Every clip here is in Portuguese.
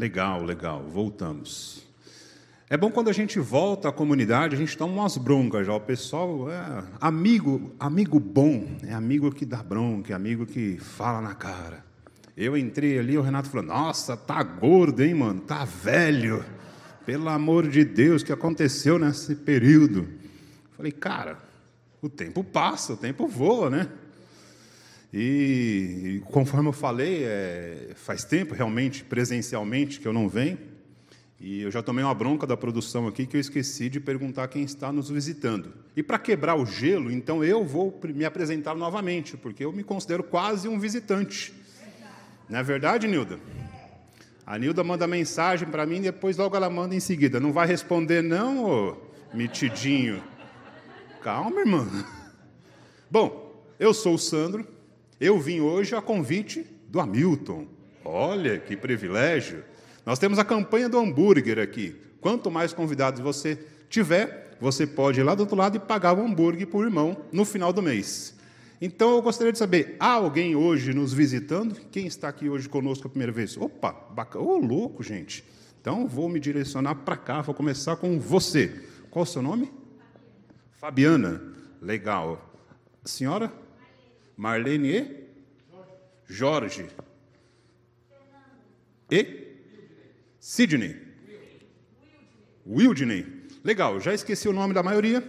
Legal, legal, voltamos. É bom quando a gente volta à comunidade, a gente toma umas broncas já. O pessoal é amigo, amigo bom, é amigo que dá bronca, é amigo que fala na cara. Eu entrei ali, o Renato falou: Nossa, tá gordo, hein, mano? Tá velho. Pelo amor de Deus, o que aconteceu nesse período? Falei, cara, o tempo passa, o tempo voa, né? E, conforme eu falei, é, faz tempo realmente, presencialmente, que eu não venho. E eu já tomei uma bronca da produção aqui que eu esqueci de perguntar quem está nos visitando. E para quebrar o gelo, então eu vou me apresentar novamente, porque eu me considero quase um visitante. Não é verdade, Nilda? A Nilda manda mensagem para mim e depois logo ela manda em seguida. Não vai responder, não, ô mitidinho? Calma, irmã. Bom, eu sou o Sandro. Eu vim hoje a convite do Hamilton. Olha que privilégio. Nós temos a campanha do hambúrguer aqui. Quanto mais convidados você tiver, você pode ir lá do outro lado e pagar o hambúrguer por irmão no final do mês. Então eu gostaria de saber, há alguém hoje nos visitando? Quem está aqui hoje conosco a primeira vez? Opa, bacana. Ô, oh, louco, gente. Então vou me direcionar para cá, vou começar com você. Qual o seu nome? Fabiana. Legal. Senhora? Marlene e? Jorge. E? Sidney. Wildney. Legal, já esqueci o nome da maioria.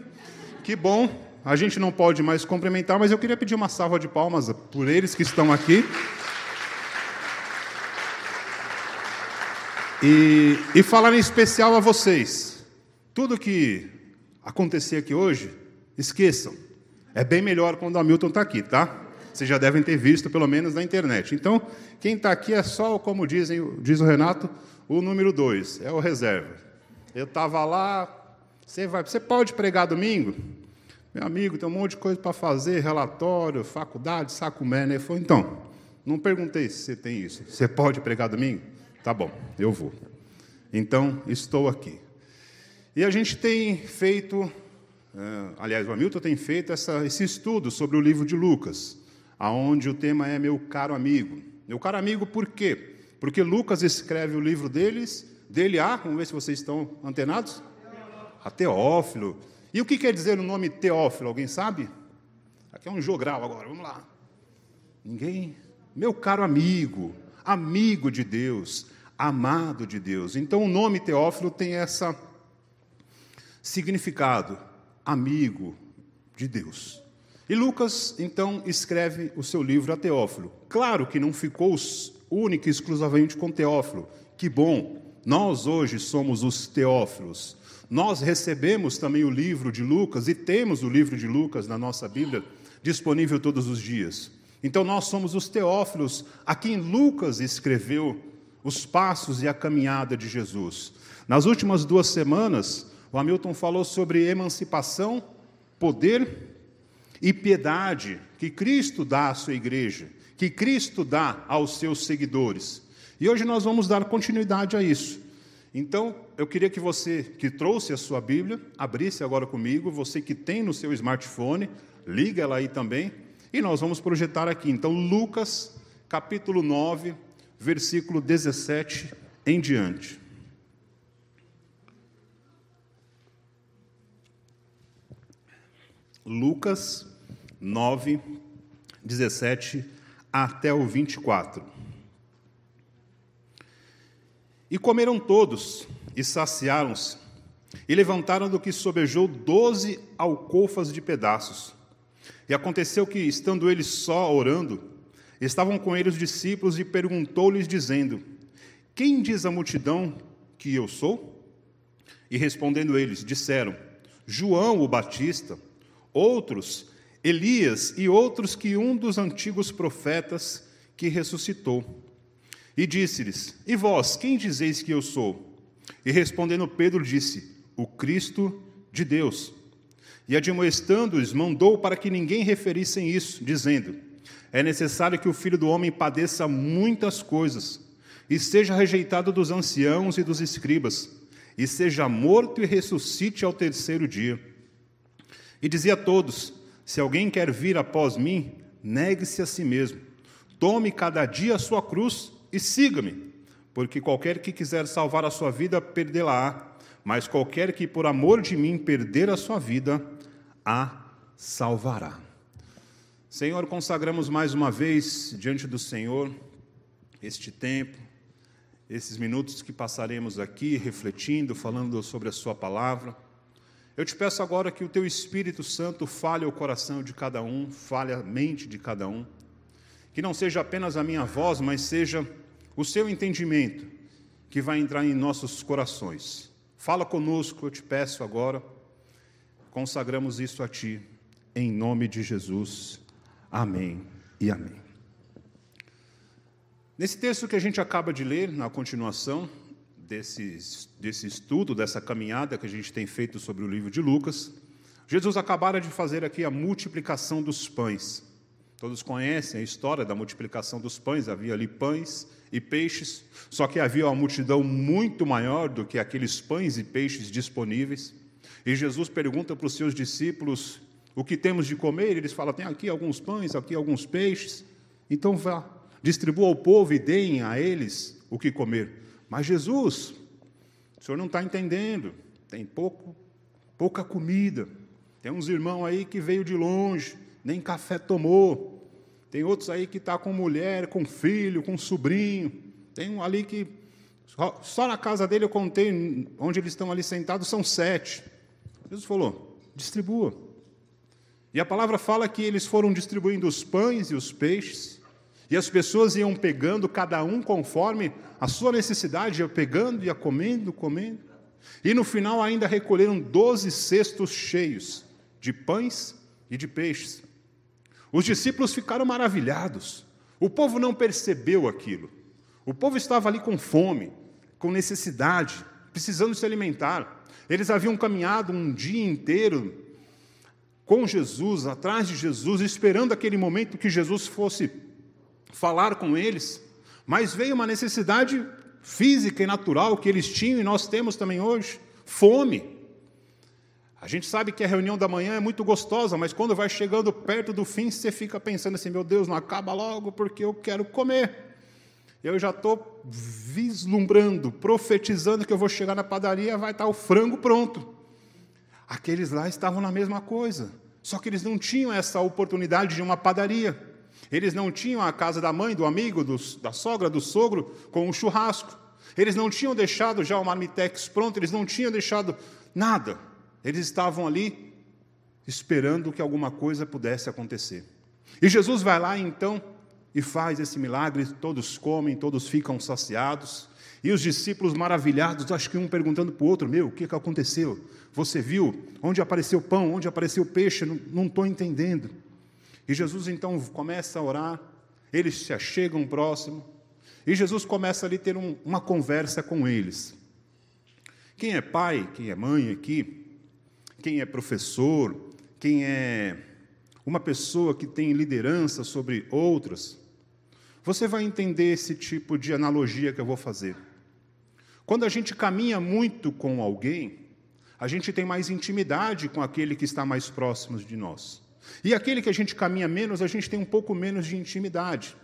Que bom. A gente não pode mais cumprimentar, mas eu queria pedir uma salva de palmas por eles que estão aqui. E, e falar em especial a vocês. Tudo que acontecer aqui hoje, esqueçam. É bem melhor quando o Hamilton está aqui, tá? Vocês já devem ter visto, pelo menos na internet. Então, quem está aqui é só, como dizem, diz o Renato, o número dois, é o reserva. Eu estava lá, você, vai, você pode pregar domingo? Meu amigo, tem um monte de coisa para fazer, relatório, faculdade, saco mé, né? Falei, então, não perguntei se você tem isso. Você pode pregar domingo? Tá bom, eu vou. Então, estou aqui. E a gente tem feito, aliás, o Hamilton tem feito essa, esse estudo sobre o livro de Lucas, aonde o tema é meu caro amigo. Meu caro amigo, por quê? Porque Lucas escreve o livro deles, dele a, vamos ver se vocês estão antenados? A Teófilo. E o que quer dizer o nome Teófilo? Alguém sabe? Aqui é um jogral agora, vamos lá. Ninguém? Meu caro amigo, amigo de Deus, amado de Deus. Então o nome Teófilo tem essa significado, amigo de Deus. E Lucas, então, escreve o seu livro a Teófilo. Claro que não ficou único e exclusivamente com Teófilo. Que bom, nós hoje somos os Teófilos. Nós recebemos também o livro de Lucas e temos o livro de Lucas na nossa Bíblia disponível todos os dias. Então nós somos os Teófilos a quem Lucas escreveu os passos e a caminhada de Jesus. Nas últimas duas semanas, o Hamilton falou sobre emancipação, poder e piedade que Cristo dá à sua igreja, que Cristo dá aos seus seguidores. E hoje nós vamos dar continuidade a isso. Então, eu queria que você que trouxe a sua Bíblia, abrisse agora comigo, você que tem no seu smartphone, liga ela aí também, e nós vamos projetar aqui. Então, Lucas, capítulo 9, versículo 17 em diante. Lucas 9, 17 até o 24. E comeram todos, e saciaram-se, e levantaram do que sobejou doze alcofas de pedaços. E aconteceu que, estando eles só orando, estavam com eles os discípulos e perguntou-lhes, dizendo: Quem diz a multidão que eu sou? E respondendo eles, disseram: João o Batista outros Elias e outros que um dos antigos profetas que ressuscitou. E disse-lhes: E vós, quem dizeis que eu sou? E respondendo Pedro disse: O Cristo de Deus. E admoestando-os, mandou para que ninguém referissem isso, dizendo: É necessário que o filho do homem padeça muitas coisas, e seja rejeitado dos anciãos e dos escribas, e seja morto e ressuscite ao terceiro dia. E dizia a todos: Se alguém quer vir após mim, negue-se a si mesmo. Tome cada dia a sua cruz e siga-me. porque qualquer que quiser salvar a sua vida, perdê-la-á, mas qualquer que por amor de mim perder a sua vida, a salvará. Senhor, consagramos mais uma vez diante do Senhor este tempo, esses minutos que passaremos aqui refletindo, falando sobre a Sua palavra. Eu te peço agora que o Teu Espírito Santo fale o coração de cada um, fale a mente de cada um, que não seja apenas a minha voz, mas seja o Seu entendimento que vai entrar em nossos corações. Fala conosco, eu te peço agora, consagramos isso a Ti, em nome de Jesus. Amém e amém. Nesse texto que a gente acaba de ler, na continuação desse, desse estudo, dessa caminhada que a gente tem feito sobre o livro de Lucas, Jesus acabara de fazer aqui a multiplicação dos pães. Todos conhecem a história da multiplicação dos pães, havia ali pães e peixes, só que havia uma multidão muito maior do que aqueles pães e peixes disponíveis. E Jesus pergunta para os seus discípulos o que temos de comer, eles falam: tem aqui alguns pães, aqui alguns peixes. Então vá, distribua ao povo e deem a eles o que comer. Mas Jesus, o senhor não está entendendo, tem pouco, pouca comida. Tem uns irmãos aí que veio de longe, nem café tomou. Tem outros aí que está com mulher, com filho, com sobrinho. Tem um ali que só, só na casa dele eu contei, onde eles estão ali sentados, são sete. Jesus falou: distribua. E a palavra fala que eles foram distribuindo os pães e os peixes, e as pessoas iam pegando, cada um conforme a sua necessidade, ia pegando, ia comendo, comendo. E no final ainda recolheram doze cestos cheios de pães e de peixes. Os discípulos ficaram maravilhados. O povo não percebeu aquilo. O povo estava ali com fome, com necessidade, precisando se alimentar. Eles haviam caminhado um dia inteiro com Jesus, atrás de Jesus, esperando aquele momento que Jesus fosse falar com eles, mas veio uma necessidade física e natural que eles tinham e nós temos também hoje: fome. A gente sabe que a reunião da manhã é muito gostosa, mas quando vai chegando perto do fim, você fica pensando assim: meu Deus, não acaba logo porque eu quero comer. Eu já estou vislumbrando, profetizando que eu vou chegar na padaria, vai estar o frango pronto. Aqueles lá estavam na mesma coisa. Só que eles não tinham essa oportunidade de uma padaria. Eles não tinham a casa da mãe, do amigo, do, da sogra, do sogro com um churrasco. Eles não tinham deixado já o marmitex pronto, eles não tinham deixado nada. Eles estavam ali esperando que alguma coisa pudesse acontecer. E Jesus vai lá então e faz esse milagre, todos comem, todos ficam saciados. E os discípulos maravilhados, acho que um perguntando para o outro: Meu, o que, que aconteceu? Você viu? Onde apareceu pão? Onde apareceu peixe? Não estou entendendo. E Jesus então começa a orar, eles se achegam próximo, e Jesus começa ali a ter um, uma conversa com eles. Quem é pai, quem é mãe aqui, quem é professor, quem é uma pessoa que tem liderança sobre outras, você vai entender esse tipo de analogia que eu vou fazer. Quando a gente caminha muito com alguém, a gente tem mais intimidade com aquele que está mais próximo de nós. E aquele que a gente caminha menos, a gente tem um pouco menos de intimidade.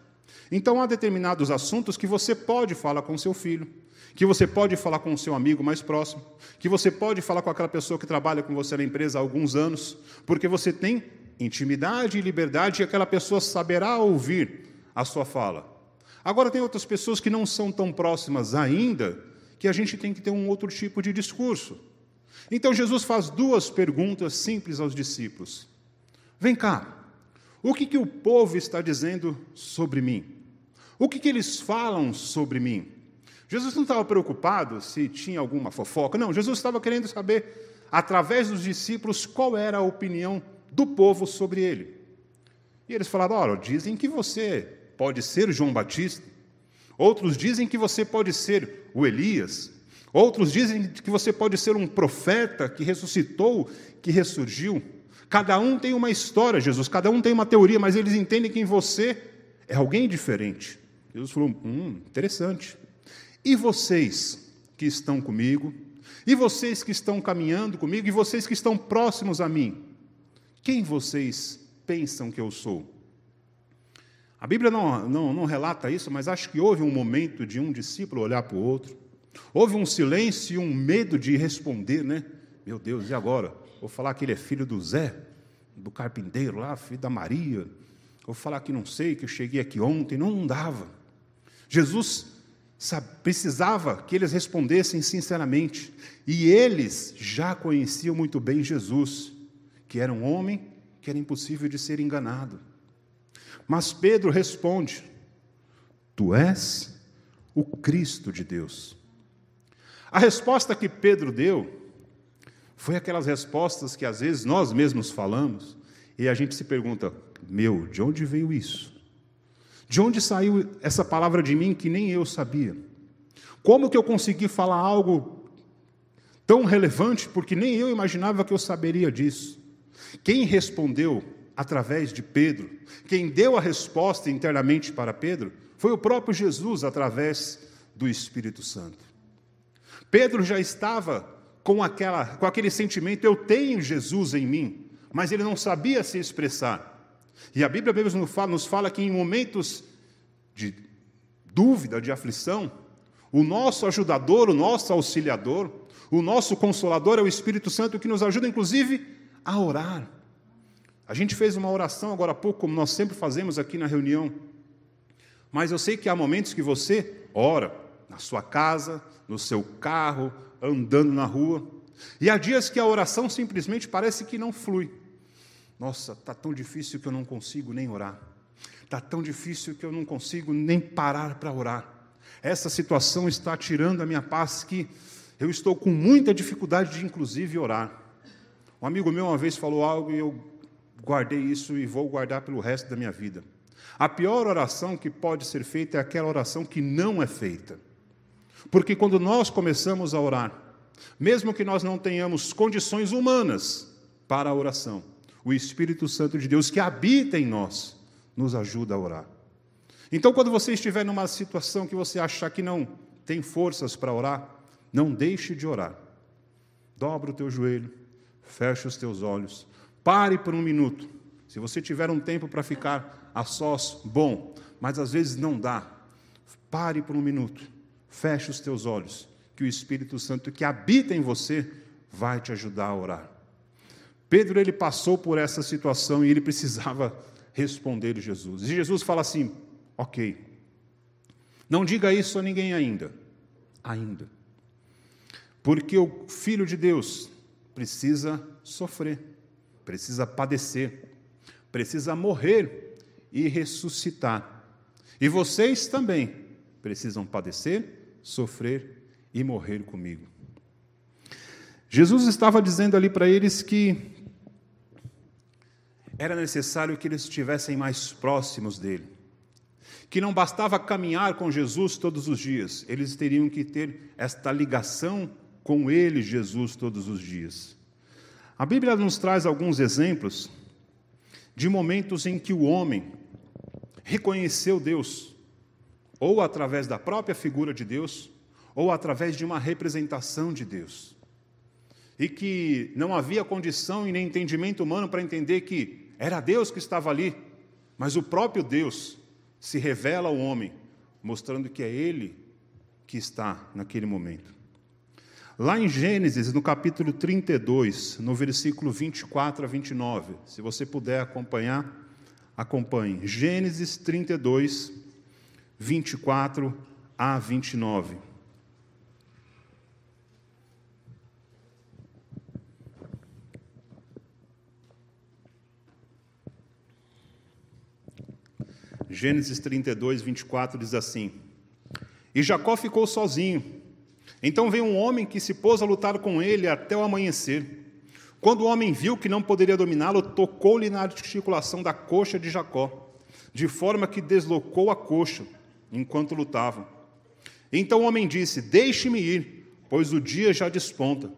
Então há determinados assuntos que você pode falar com seu filho, que você pode falar com o seu amigo mais próximo, que você pode falar com aquela pessoa que trabalha com você na empresa há alguns anos, porque você tem intimidade e liberdade e aquela pessoa saberá ouvir a sua fala. Agora tem outras pessoas que não são tão próximas ainda, que a gente tem que ter um outro tipo de discurso. Então Jesus faz duas perguntas simples aos discípulos. Vem cá, o que, que o povo está dizendo sobre mim? O que, que eles falam sobre mim? Jesus não estava preocupado se tinha alguma fofoca, não, Jesus estava querendo saber, através dos discípulos, qual era a opinião do povo sobre ele. E eles falaram: olha, dizem que você pode ser João Batista, Outros dizem que você pode ser o Elias. Outros dizem que você pode ser um profeta que ressuscitou, que ressurgiu. Cada um tem uma história, Jesus, cada um tem uma teoria, mas eles entendem que em você é alguém diferente. Jesus falou: hum, interessante. E vocês que estão comigo, e vocês que estão caminhando comigo, e vocês que estão próximos a mim, quem vocês pensam que eu sou? A Bíblia não, não, não relata isso, mas acho que houve um momento de um discípulo olhar para o outro. Houve um silêncio e um medo de responder, né? Meu Deus, e agora? Vou falar que ele é filho do Zé, do carpinteiro lá, filho da Maria. Vou falar que não sei, que eu cheguei aqui ontem. Não, não dava. Jesus sabe, precisava que eles respondessem sinceramente. E eles já conheciam muito bem Jesus, que era um homem que era impossível de ser enganado. Mas Pedro responde: Tu és o Cristo de Deus. A resposta que Pedro deu foi aquelas respostas que às vezes nós mesmos falamos e a gente se pergunta: Meu, de onde veio isso? De onde saiu essa palavra de mim que nem eu sabia? Como que eu consegui falar algo tão relevante porque nem eu imaginava que eu saberia disso? Quem respondeu através de Pedro, quem deu a resposta internamente para Pedro, foi o próprio Jesus através do Espírito Santo. Pedro já estava com, aquela, com aquele sentimento: eu tenho Jesus em mim, mas ele não sabia se expressar. E a Bíblia mesmo nos fala, nos fala que em momentos de dúvida, de aflição, o nosso ajudador, o nosso auxiliador, o nosso consolador é o Espírito Santo que nos ajuda, inclusive, a orar. A gente fez uma oração agora há pouco, como nós sempre fazemos aqui na reunião. Mas eu sei que há momentos que você ora na sua casa, no seu carro, andando na rua. E há dias que a oração simplesmente parece que não flui. Nossa, está tão difícil que eu não consigo nem orar. Está tão difícil que eu não consigo nem parar para orar. Essa situação está tirando a minha paz que eu estou com muita dificuldade de, inclusive, orar. Um amigo meu uma vez falou algo e eu guardei isso e vou guardar pelo resto da minha vida. A pior oração que pode ser feita é aquela oração que não é feita. Porque quando nós começamos a orar, mesmo que nós não tenhamos condições humanas para a oração, o Espírito Santo de Deus que habita em nós nos ajuda a orar. Então, quando você estiver numa situação que você achar que não tem forças para orar, não deixe de orar. Dobra o teu joelho, feche os teus olhos, pare por um minuto. Se você tiver um tempo para ficar a sós, bom, mas às vezes não dá. Pare por um minuto Feche os teus olhos, que o Espírito Santo que habita em você vai te ajudar a orar. Pedro ele passou por essa situação e ele precisava responder Jesus. E Jesus fala assim: "OK. Não diga isso a ninguém ainda. Ainda. Porque o filho de Deus precisa sofrer, precisa padecer, precisa morrer e ressuscitar. E vocês também precisam padecer, sofrer e morrer comigo. Jesus estava dizendo ali para eles que era necessário que eles estivessem mais próximos dele, que não bastava caminhar com Jesus todos os dias, eles teriam que ter esta ligação com ele, Jesus, todos os dias. A Bíblia nos traz alguns exemplos de momentos em que o homem reconheceu Deus, ou através da própria figura de Deus, ou através de uma representação de Deus. E que não havia condição e nem entendimento humano para entender que era Deus que estava ali, mas o próprio Deus se revela ao homem, mostrando que é Ele que está naquele momento. Lá em Gênesis, no capítulo 32, no versículo 24 a 29, se você puder acompanhar, acompanhe. Gênesis 32, 24 a 29. Gênesis 32, 24 diz assim: E Jacó ficou sozinho. Então veio um homem que se pôs a lutar com ele até o amanhecer. Quando o homem viu que não poderia dominá-lo, tocou-lhe na articulação da coxa de Jacó, de forma que deslocou a coxa enquanto lutavam. Então o homem disse: Deixe-me ir, pois o dia já desponta.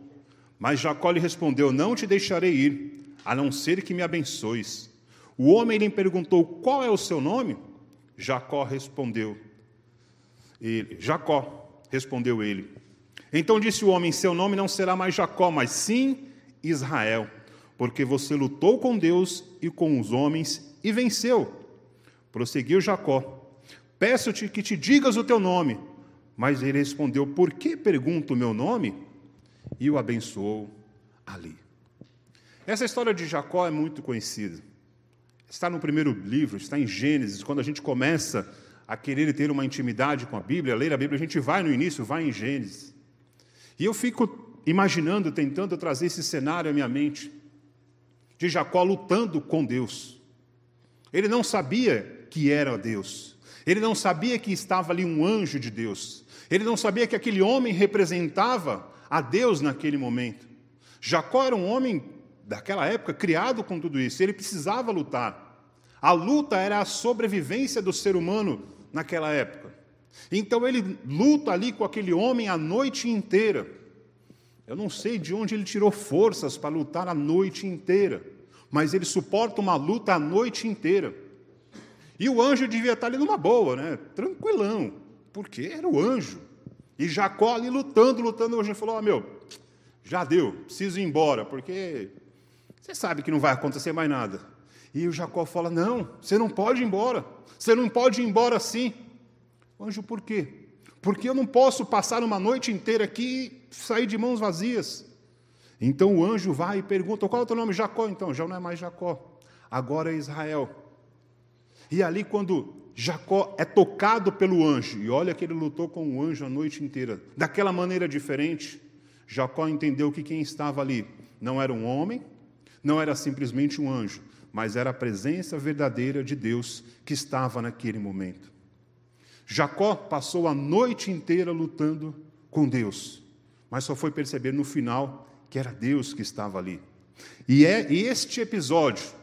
Mas Jacó lhe respondeu: Não te deixarei ir, a não ser que me abençoes. O homem lhe perguntou: Qual é o seu nome? Jacó respondeu. Ele, Jacó, respondeu ele. Então disse o homem: Seu nome não será mais Jacó, mas sim Israel, porque você lutou com Deus e com os homens e venceu. Prosseguiu Jacó: Peço-te que te digas o teu nome. Mas ele respondeu: Por que pergunto o meu nome? E o abençoou ali. Essa história de Jacó é muito conhecida. Está no primeiro livro, está em Gênesis. Quando a gente começa a querer ter uma intimidade com a Bíblia, a ler a Bíblia, a gente vai no início, vai em Gênesis. E eu fico imaginando, tentando trazer esse cenário à minha mente, de Jacó lutando com Deus. Ele não sabia que era Deus. Ele não sabia que estava ali um anjo de Deus. Ele não sabia que aquele homem representava a Deus naquele momento. Jacó era um homem daquela época criado com tudo isso. Ele precisava lutar. A luta era a sobrevivência do ser humano naquela época. Então ele luta ali com aquele homem a noite inteira. Eu não sei de onde ele tirou forças para lutar a noite inteira, mas ele suporta uma luta a noite inteira. E o anjo devia estar ali numa boa, né? tranquilão, porque era o anjo. E Jacó ali lutando, lutando, o anjo falou: oh, meu, já deu, preciso ir embora, porque você sabe que não vai acontecer mais nada. E o Jacó fala: Não, você não pode ir embora, você não pode ir embora assim. Anjo, por quê? Porque eu não posso passar uma noite inteira aqui e sair de mãos vazias. Então o anjo vai e pergunta: Qual é o teu nome? Jacó. Então, já não é mais Jacó, agora é Israel. E ali, quando Jacó é tocado pelo anjo, e olha que ele lutou com o anjo a noite inteira, daquela maneira diferente, Jacó entendeu que quem estava ali não era um homem, não era simplesmente um anjo, mas era a presença verdadeira de Deus que estava naquele momento. Jacó passou a noite inteira lutando com Deus, mas só foi perceber no final que era Deus que estava ali. E é este episódio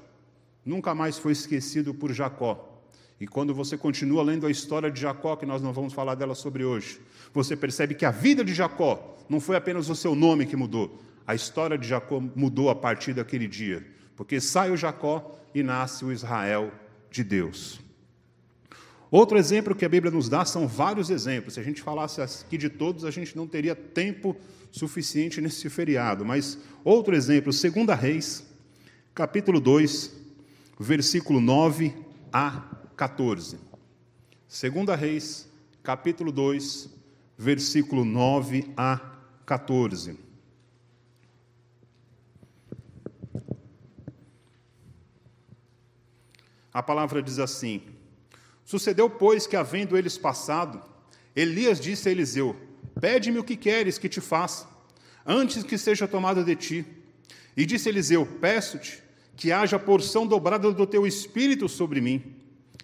nunca mais foi esquecido por Jacó. E quando você continua lendo a história de Jacó, que nós não vamos falar dela sobre hoje, você percebe que a vida de Jacó não foi apenas o seu nome que mudou, a história de Jacó mudou a partir daquele dia, porque sai o Jacó e nasce o Israel de Deus. Outro exemplo que a Bíblia nos dá são vários exemplos. Se a gente falasse aqui de todos, a gente não teria tempo suficiente nesse feriado. Mas outro exemplo, 2 Reis, capítulo 2, versículo 9 a 14. 2 Reis, capítulo 2, versículo 9 a 14. A palavra diz assim: Sucedeu, pois, que, havendo eles passado, Elias disse a Eliseu: Pede-me o que queres que te faça, antes que seja tomado de ti. E disse Eliseu: Peço-te que haja porção dobrada do teu espírito sobre mim.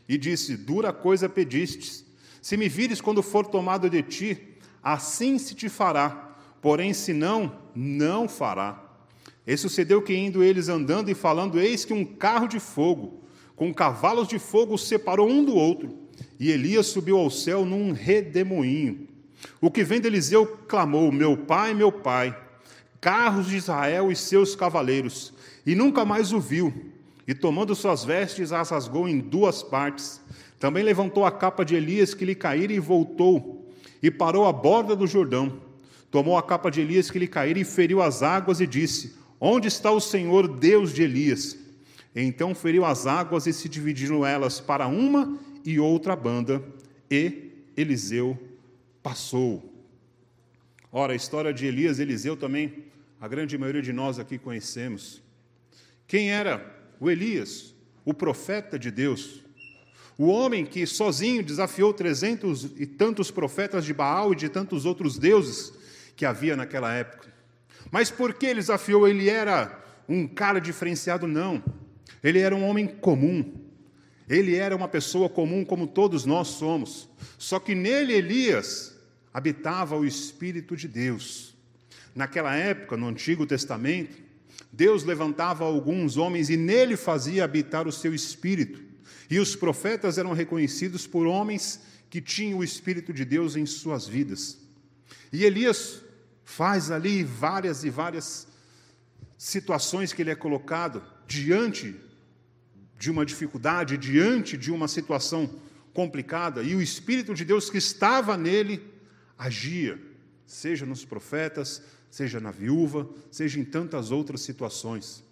E disse: Dura coisa pedistes. Se me vires quando for tomado de ti, assim se te fará. Porém, se não, não fará. E sucedeu que, indo eles andando e falando, eis que um carro de fogo, com cavalos de fogo, separou um do outro. E Elias subiu ao céu num redemoinho. O que vem de Eliseu clamou: Meu pai, meu pai, carros de Israel e seus cavaleiros e nunca mais o viu. E tomando suas vestes, as rasgou em duas partes. Também levantou a capa de Elias que lhe caíra e voltou, e parou à borda do Jordão. Tomou a capa de Elias que lhe caíra e feriu as águas e disse: Onde está o Senhor, Deus de Elias? Então feriu as águas e se dividiram elas para uma e outra banda, e Eliseu passou. Ora, a história de Elias e Eliseu também, a grande maioria de nós aqui conhecemos. Quem era o Elias? O profeta de Deus. O homem que sozinho desafiou trezentos e tantos profetas de Baal e de tantos outros deuses que havia naquela época. Mas por que ele desafiou? Ele era um cara diferenciado? Não. Ele era um homem comum. Ele era uma pessoa comum como todos nós somos. Só que nele, Elias, habitava o Espírito de Deus. Naquela época, no Antigo Testamento, Deus levantava alguns homens e nele fazia habitar o seu espírito. E os profetas eram reconhecidos por homens que tinham o espírito de Deus em suas vidas. E Elias faz ali várias e várias situações que ele é colocado diante de uma dificuldade, diante de uma situação complicada, e o espírito de Deus que estava nele agia, seja nos profetas, seja na viúva, seja em tantas outras situações.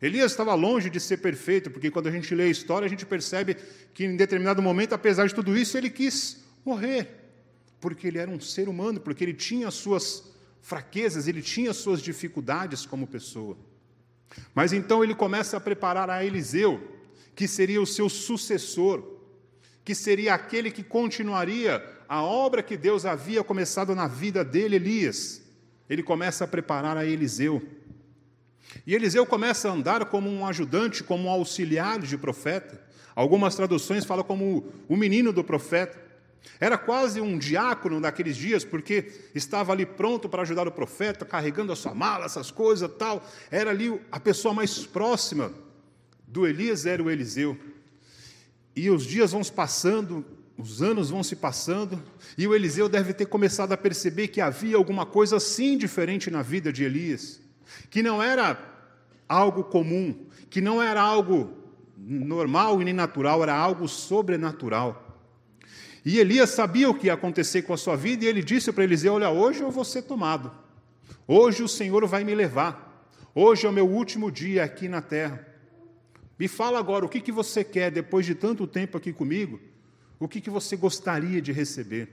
Elias estava longe de ser perfeito, porque quando a gente lê a história, a gente percebe que em determinado momento, apesar de tudo isso, ele quis morrer, porque ele era um ser humano, porque ele tinha as suas fraquezas, ele tinha as suas dificuldades como pessoa. Mas então ele começa a preparar a Eliseu, que seria o seu sucessor, que seria aquele que continuaria a obra que Deus havia começado na vida dele, Elias. Ele começa a preparar a Eliseu. E Eliseu começa a andar como um ajudante, como um auxiliar de profeta. Algumas traduções falam como o menino do profeta. Era quase um diácono naqueles dias, porque estava ali pronto para ajudar o profeta, carregando a sua mala, essas coisas tal. Era ali a pessoa mais próxima do Elias, era o Eliseu. E os dias vão se passando, os anos vão se passando, e o Eliseu deve ter começado a perceber que havia alguma coisa assim diferente na vida de Elias, que não era algo comum, que não era algo normal e nem natural, era algo sobrenatural. E Elias sabia o que ia acontecer com a sua vida, e ele disse para Eliseu: Olha, hoje eu vou ser tomado, hoje o Senhor vai me levar, hoje é o meu último dia aqui na terra. Me fala agora o que, que você quer depois de tanto tempo aqui comigo, o que, que você gostaria de receber.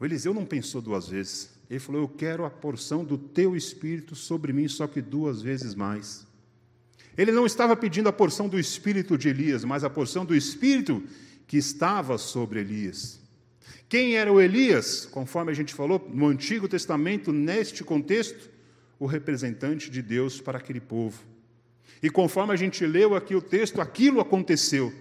O Eliseu não pensou duas vezes, ele falou: Eu quero a porção do teu espírito sobre mim, só que duas vezes mais. Ele não estava pedindo a porção do espírito de Elias, mas a porção do espírito que estava sobre Elias. Quem era o Elias? Conforme a gente falou no Antigo Testamento, neste contexto, o representante de Deus para aquele povo. E conforme a gente leu aqui o texto, aquilo aconteceu.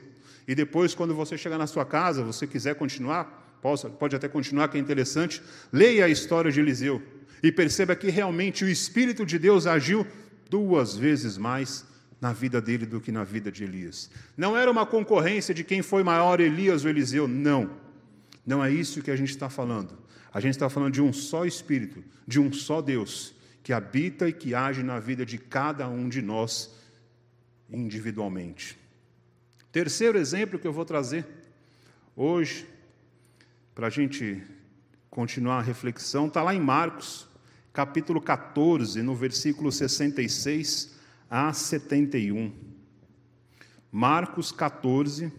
E depois, quando você chegar na sua casa, você quiser continuar, pode até continuar, que é interessante, leia a história de Eliseu e perceba que realmente o Espírito de Deus agiu duas vezes mais na vida dele do que na vida de Elias. Não era uma concorrência de quem foi maior, Elias ou Eliseu, não. Não é isso que a gente está falando. A gente está falando de um só Espírito, de um só Deus, que habita e que age na vida de cada um de nós individualmente. Terceiro exemplo que eu vou trazer hoje, para a gente continuar a reflexão, está lá em Marcos, capítulo 14, no versículo 66 a 71. Marcos 14,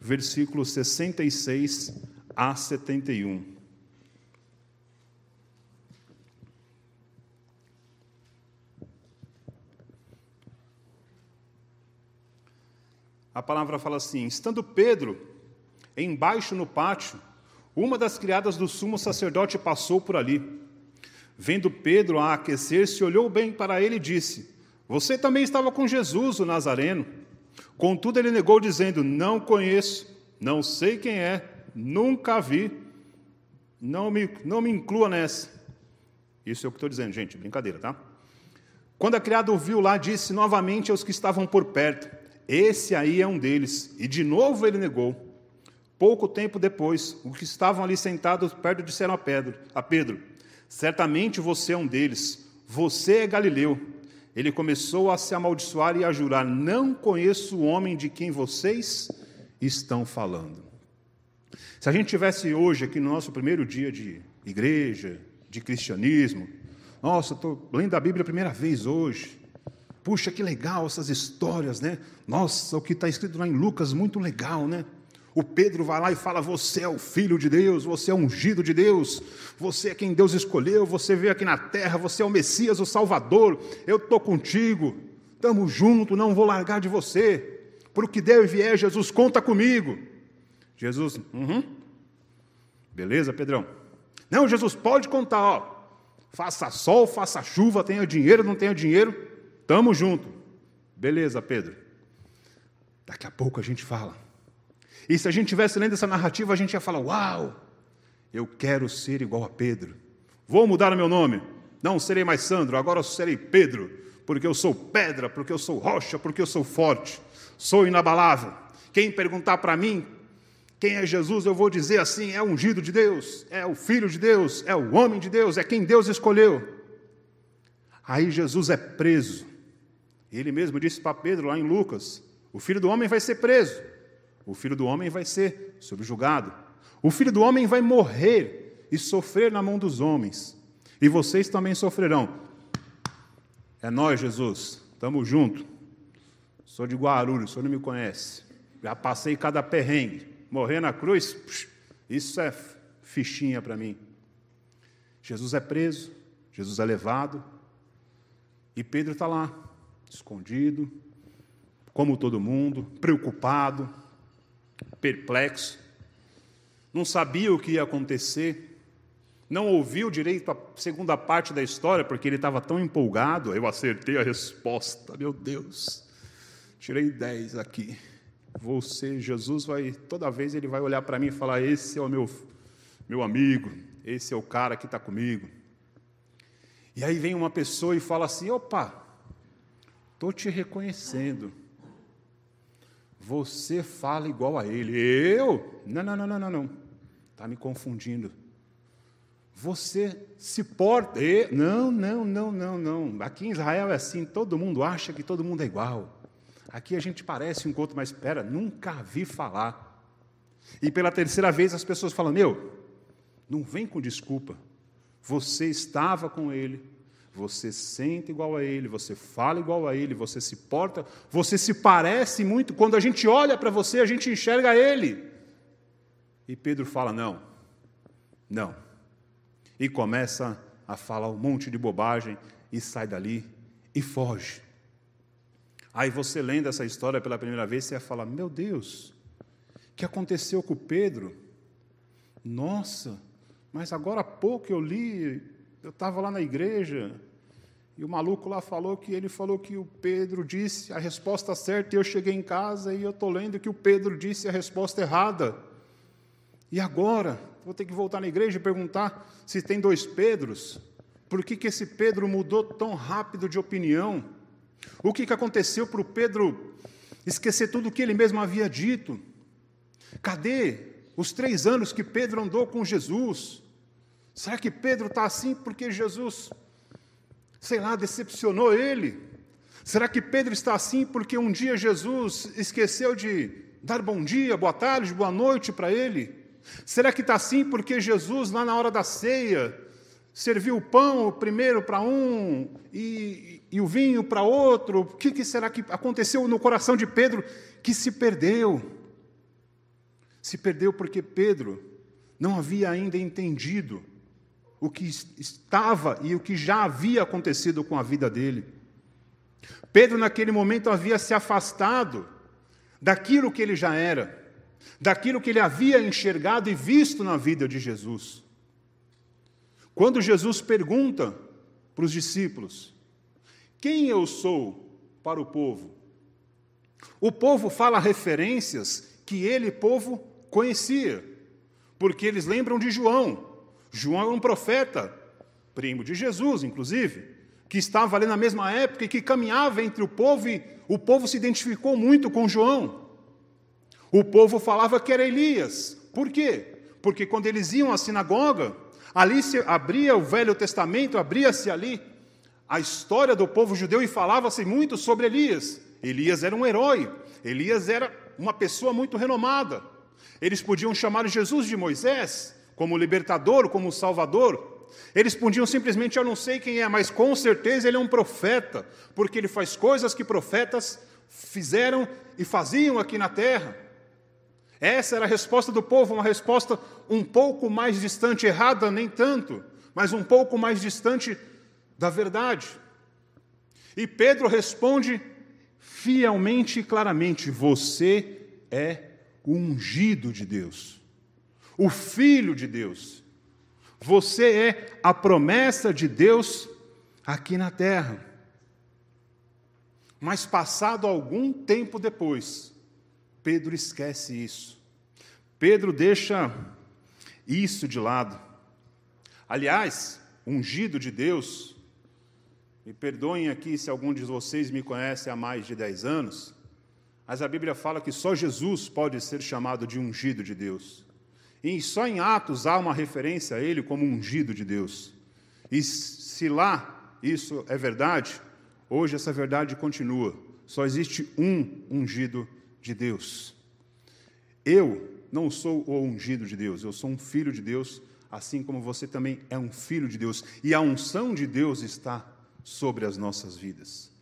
versículo 66 a 71. A palavra fala assim: estando Pedro embaixo no pátio, uma das criadas do sumo sacerdote passou por ali. Vendo Pedro a aquecer-se, olhou bem para ele e disse: você também estava com Jesus, o Nazareno. Contudo, ele negou, dizendo: Não conheço, não sei quem é, nunca vi, não me, não me inclua nessa. Isso é o que estou dizendo, gente, brincadeira, tá? Quando a criada ouviu lá, disse novamente aos que estavam por perto: Esse aí é um deles. E de novo ele negou. Pouco tempo depois, os que estavam ali sentados perto disseram a Pedro: a Pedro Certamente você é um deles, você é Galileu ele começou a se amaldiçoar e a jurar: Não conheço o homem de quem vocês estão falando. Se a gente tivesse hoje aqui no nosso primeiro dia de igreja, de cristianismo, nossa, estou lendo a Bíblia a primeira vez hoje. Puxa, que legal essas histórias, né? Nossa, o que está escrito lá em Lucas, muito legal, né? O Pedro vai lá e fala: Você é o filho de Deus, você é ungido de Deus, você é quem Deus escolheu, você veio aqui na terra, você é o Messias, o Salvador, eu estou contigo, estamos juntos, não vou largar de você. Por o que der e vier, Jesus, conta comigo. Jesus, uhum. beleza, Pedrão? Não, Jesus, pode contar, ó. Faça sol, faça chuva, tenha dinheiro, não tenha dinheiro, estamos juntos. Beleza, Pedro. Daqui a pouco a gente fala. E se a gente tivesse lendo essa narrativa, a gente ia falar: Uau, eu quero ser igual a Pedro. Vou mudar o meu nome. Não serei mais Sandro, agora serei Pedro, porque eu sou pedra, porque eu sou rocha, porque eu sou forte, sou inabalável. Quem perguntar para mim quem é Jesus, eu vou dizer assim: é o ungido de Deus, é o filho de Deus, é o homem de Deus, é quem Deus escolheu. Aí Jesus é preso. Ele mesmo disse para Pedro lá em Lucas: o filho do homem vai ser preso. O filho do homem vai ser subjugado. O filho do homem vai morrer e sofrer na mão dos homens. E vocês também sofrerão É nós, Jesus. Estamos junto. Sou de Guarulhos, o senhor não me conhece. Já passei cada perrengue. Morrer na cruz, isso é fichinha para mim. Jesus é preso, Jesus é levado, e Pedro está lá, escondido, como todo mundo, preocupado, perplexo, não sabia o que ia acontecer, não ouviu direito a segunda parte da história, porque ele estava tão empolgado. Eu acertei a resposta, meu Deus, tirei 10 aqui. Você, Jesus vai, toda vez ele vai olhar para mim e falar: Esse é o meu, meu amigo, esse é o cara que está comigo. E aí vem uma pessoa e fala assim: opa, estou te reconhecendo. Você fala igual a ele. Eu? Não, não, não, não, não, não. Está me confundindo. Você se porta. E... Não, não, não, não, não. Aqui em Israel é assim, todo mundo acha que todo mundo é igual. Aqui a gente parece um com mas espera, nunca vi falar. E pela terceira vez as pessoas falam: Meu, não vem com desculpa. Você estava com ele, você sente igual a ele, você fala igual a ele, você se porta, você se parece muito. Quando a gente olha para você, a gente enxerga ele. E Pedro fala: não, não. E começa a falar um monte de bobagem e sai dali e foge. Aí você lendo essa história pela primeira vez, você fala: meu Deus, o que aconteceu com Pedro? Nossa, mas agora há pouco eu li, eu estava lá na igreja, e o maluco lá falou que ele falou que o Pedro disse a resposta certa e eu cheguei em casa e eu estou lendo que o Pedro disse a resposta errada. E agora? Vou ter que voltar na igreja e perguntar se tem dois Pedros. Por que, que esse Pedro mudou tão rápido de opinião? O que, que aconteceu para o Pedro esquecer tudo o que ele mesmo havia dito? Cadê os três anos que Pedro andou com Jesus? Será que Pedro está assim porque Jesus sei lá, decepcionou ele? Será que Pedro está assim porque um dia Jesus esqueceu de dar bom dia, boa tarde, boa noite para ele? Será que está assim porque Jesus, lá na hora da ceia, serviu o pão primeiro para um e, e, o vinho para outro? O que, que será que aconteceu no coração de Pedro que se perdeu? Se perdeu porque Pedro não havia ainda entendido o que estava e o que já havia acontecido com a vida dele. Pedro, naquele momento, havia se afastado daquilo que ele já era, daquilo que ele havia enxergado e visto na vida de Jesus. Quando Jesus pergunta para os discípulos: Quem eu sou para o povo? O povo fala referências que ele, povo, conhecia, porque eles lembram de João, João era um profeta, primo de Jesus, inclusive, que estava ali na mesma época e que caminhava entre o povo e o povo se identificou muito com João. O povo falava que era Elias. Por quê? Porque quando eles iam à sinagoga, ali se abria o Velho Testamento, abria-se ali a história do povo judeu e falava-se muito sobre Elias. Elias era um herói, Elias era uma pessoa muito renomada. Eles podiam chamar Jesus de Moisés, como libertador, como salvador. Eles podiam simplesmente, eu não sei quem é, mas com certeza ele é um profeta, porque ele faz coisas que profetas fizeram e faziam aqui na terra. Essa era a resposta do povo, uma resposta um pouco mais distante, errada nem tanto, mas um pouco mais distante da verdade. E Pedro responde fielmente e claramente: Você é ungido de Deus o Filho de Deus. Você é a promessa de Deus aqui na terra. Mas passado algum tempo depois, Pedro esquece isso. Pedro deixa isso de lado. Aliás, ungido de Deus, me perdoem aqui se algum de vocês me conhece há mais de 10 anos, mas a Bíblia fala que só Jesus pode ser chamado de ungido de Deus. E só em Atos há uma referência a ele como ungido de Deus. E se lá isso é verdade, hoje essa verdade continua. Só existe um ungido de Deus. Eu não sou o ungido de Deus, eu sou um filho de Deus, assim como você também é um filho de Deus. E a unção de Deus está sobre as nossas vidas.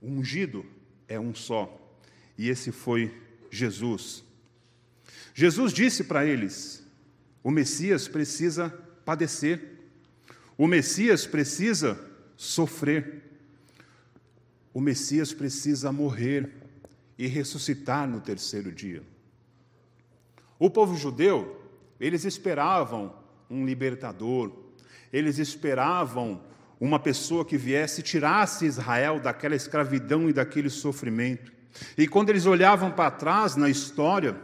O ungido é um só, e esse foi Jesus. Jesus disse para eles: o Messias precisa padecer, o Messias precisa sofrer, o Messias precisa morrer e ressuscitar no terceiro dia. O povo judeu, eles esperavam um libertador, eles esperavam uma pessoa que viesse e tirasse Israel daquela escravidão e daquele sofrimento. E quando eles olhavam para trás na história,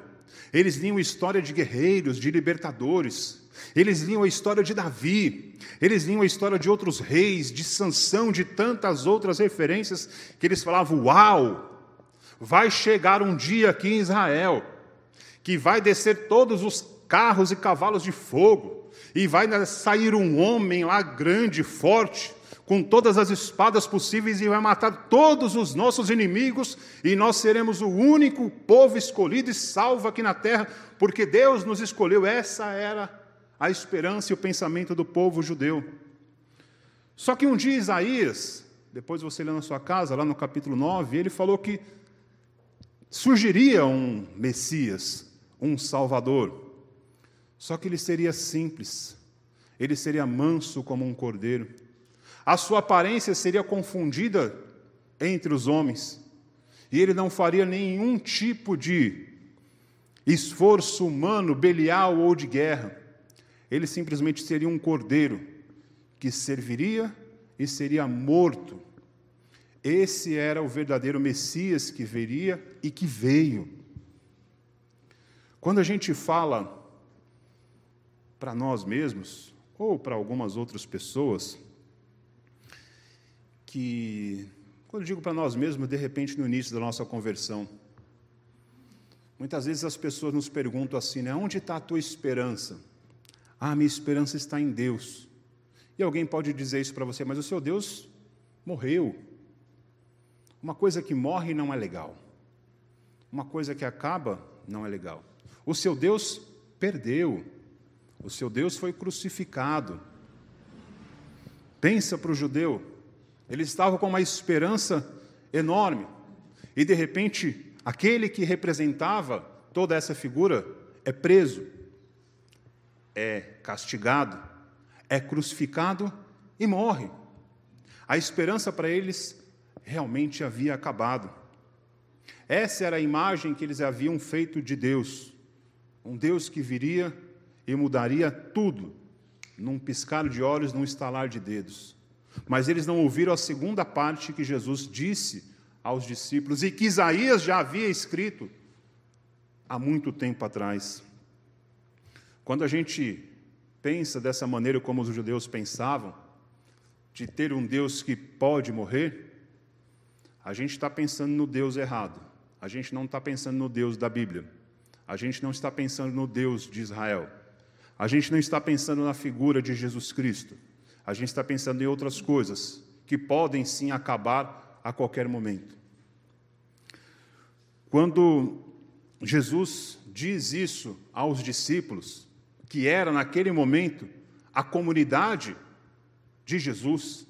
eles liam história de guerreiros, de libertadores, eles liam a história de Davi, eles liam a história de outros reis, de Sansão, de tantas outras referências, que eles falavam: Uau, vai chegar um dia aqui em Israel, que vai descer todos os carros e cavalos de fogo, e vai sair um homem lá grande, forte, com todas as espadas possíveis, e vai matar todos os nossos inimigos, e nós seremos o único povo escolhido e salvo aqui na terra, porque Deus nos escolheu. Essa era a esperança e o pensamento do povo judeu. Só que um dia Isaías, depois você lê na sua casa, lá no capítulo 9, ele falou que surgiria um Messias, um Salvador. Só que ele seria simples, ele seria manso como um cordeiro. A sua aparência seria confundida entre os homens, e ele não faria nenhum tipo de esforço humano, belial ou de guerra ele simplesmente seria um cordeiro que serviria e seria morto. Esse era o verdadeiro Messias que viria e que veio. Quando a gente fala para nós mesmos, ou para algumas outras pessoas, que, quando digo para nós mesmos, de repente no início da nossa conversão, muitas vezes as pessoas nos perguntam assim, né, onde está a tua esperança? Ah, minha esperança está em Deus. E alguém pode dizer isso para você, mas o seu Deus morreu. Uma coisa que morre não é legal. Uma coisa que acaba não é legal. O seu Deus perdeu. O seu Deus foi crucificado. Pensa para o judeu, ele estava com uma esperança enorme, e de repente, aquele que representava toda essa figura é preso é castigado, é crucificado e morre. A esperança para eles realmente havia acabado. Essa era a imagem que eles haviam feito de Deus, um Deus que viria e mudaria tudo, num piscar de olhos, num estalar de dedos. Mas eles não ouviram a segunda parte que Jesus disse aos discípulos e que Isaías já havia escrito há muito tempo atrás. Quando a gente pensa dessa maneira como os judeus pensavam, de ter um Deus que pode morrer, a gente está pensando no Deus errado. A gente não está pensando no Deus da Bíblia. A gente não está pensando no Deus de Israel. A gente não está pensando na figura de Jesus Cristo. A gente está pensando em outras coisas que podem sim acabar a qualquer momento. Quando Jesus diz isso aos discípulos, que era naquele momento a comunidade de Jesus.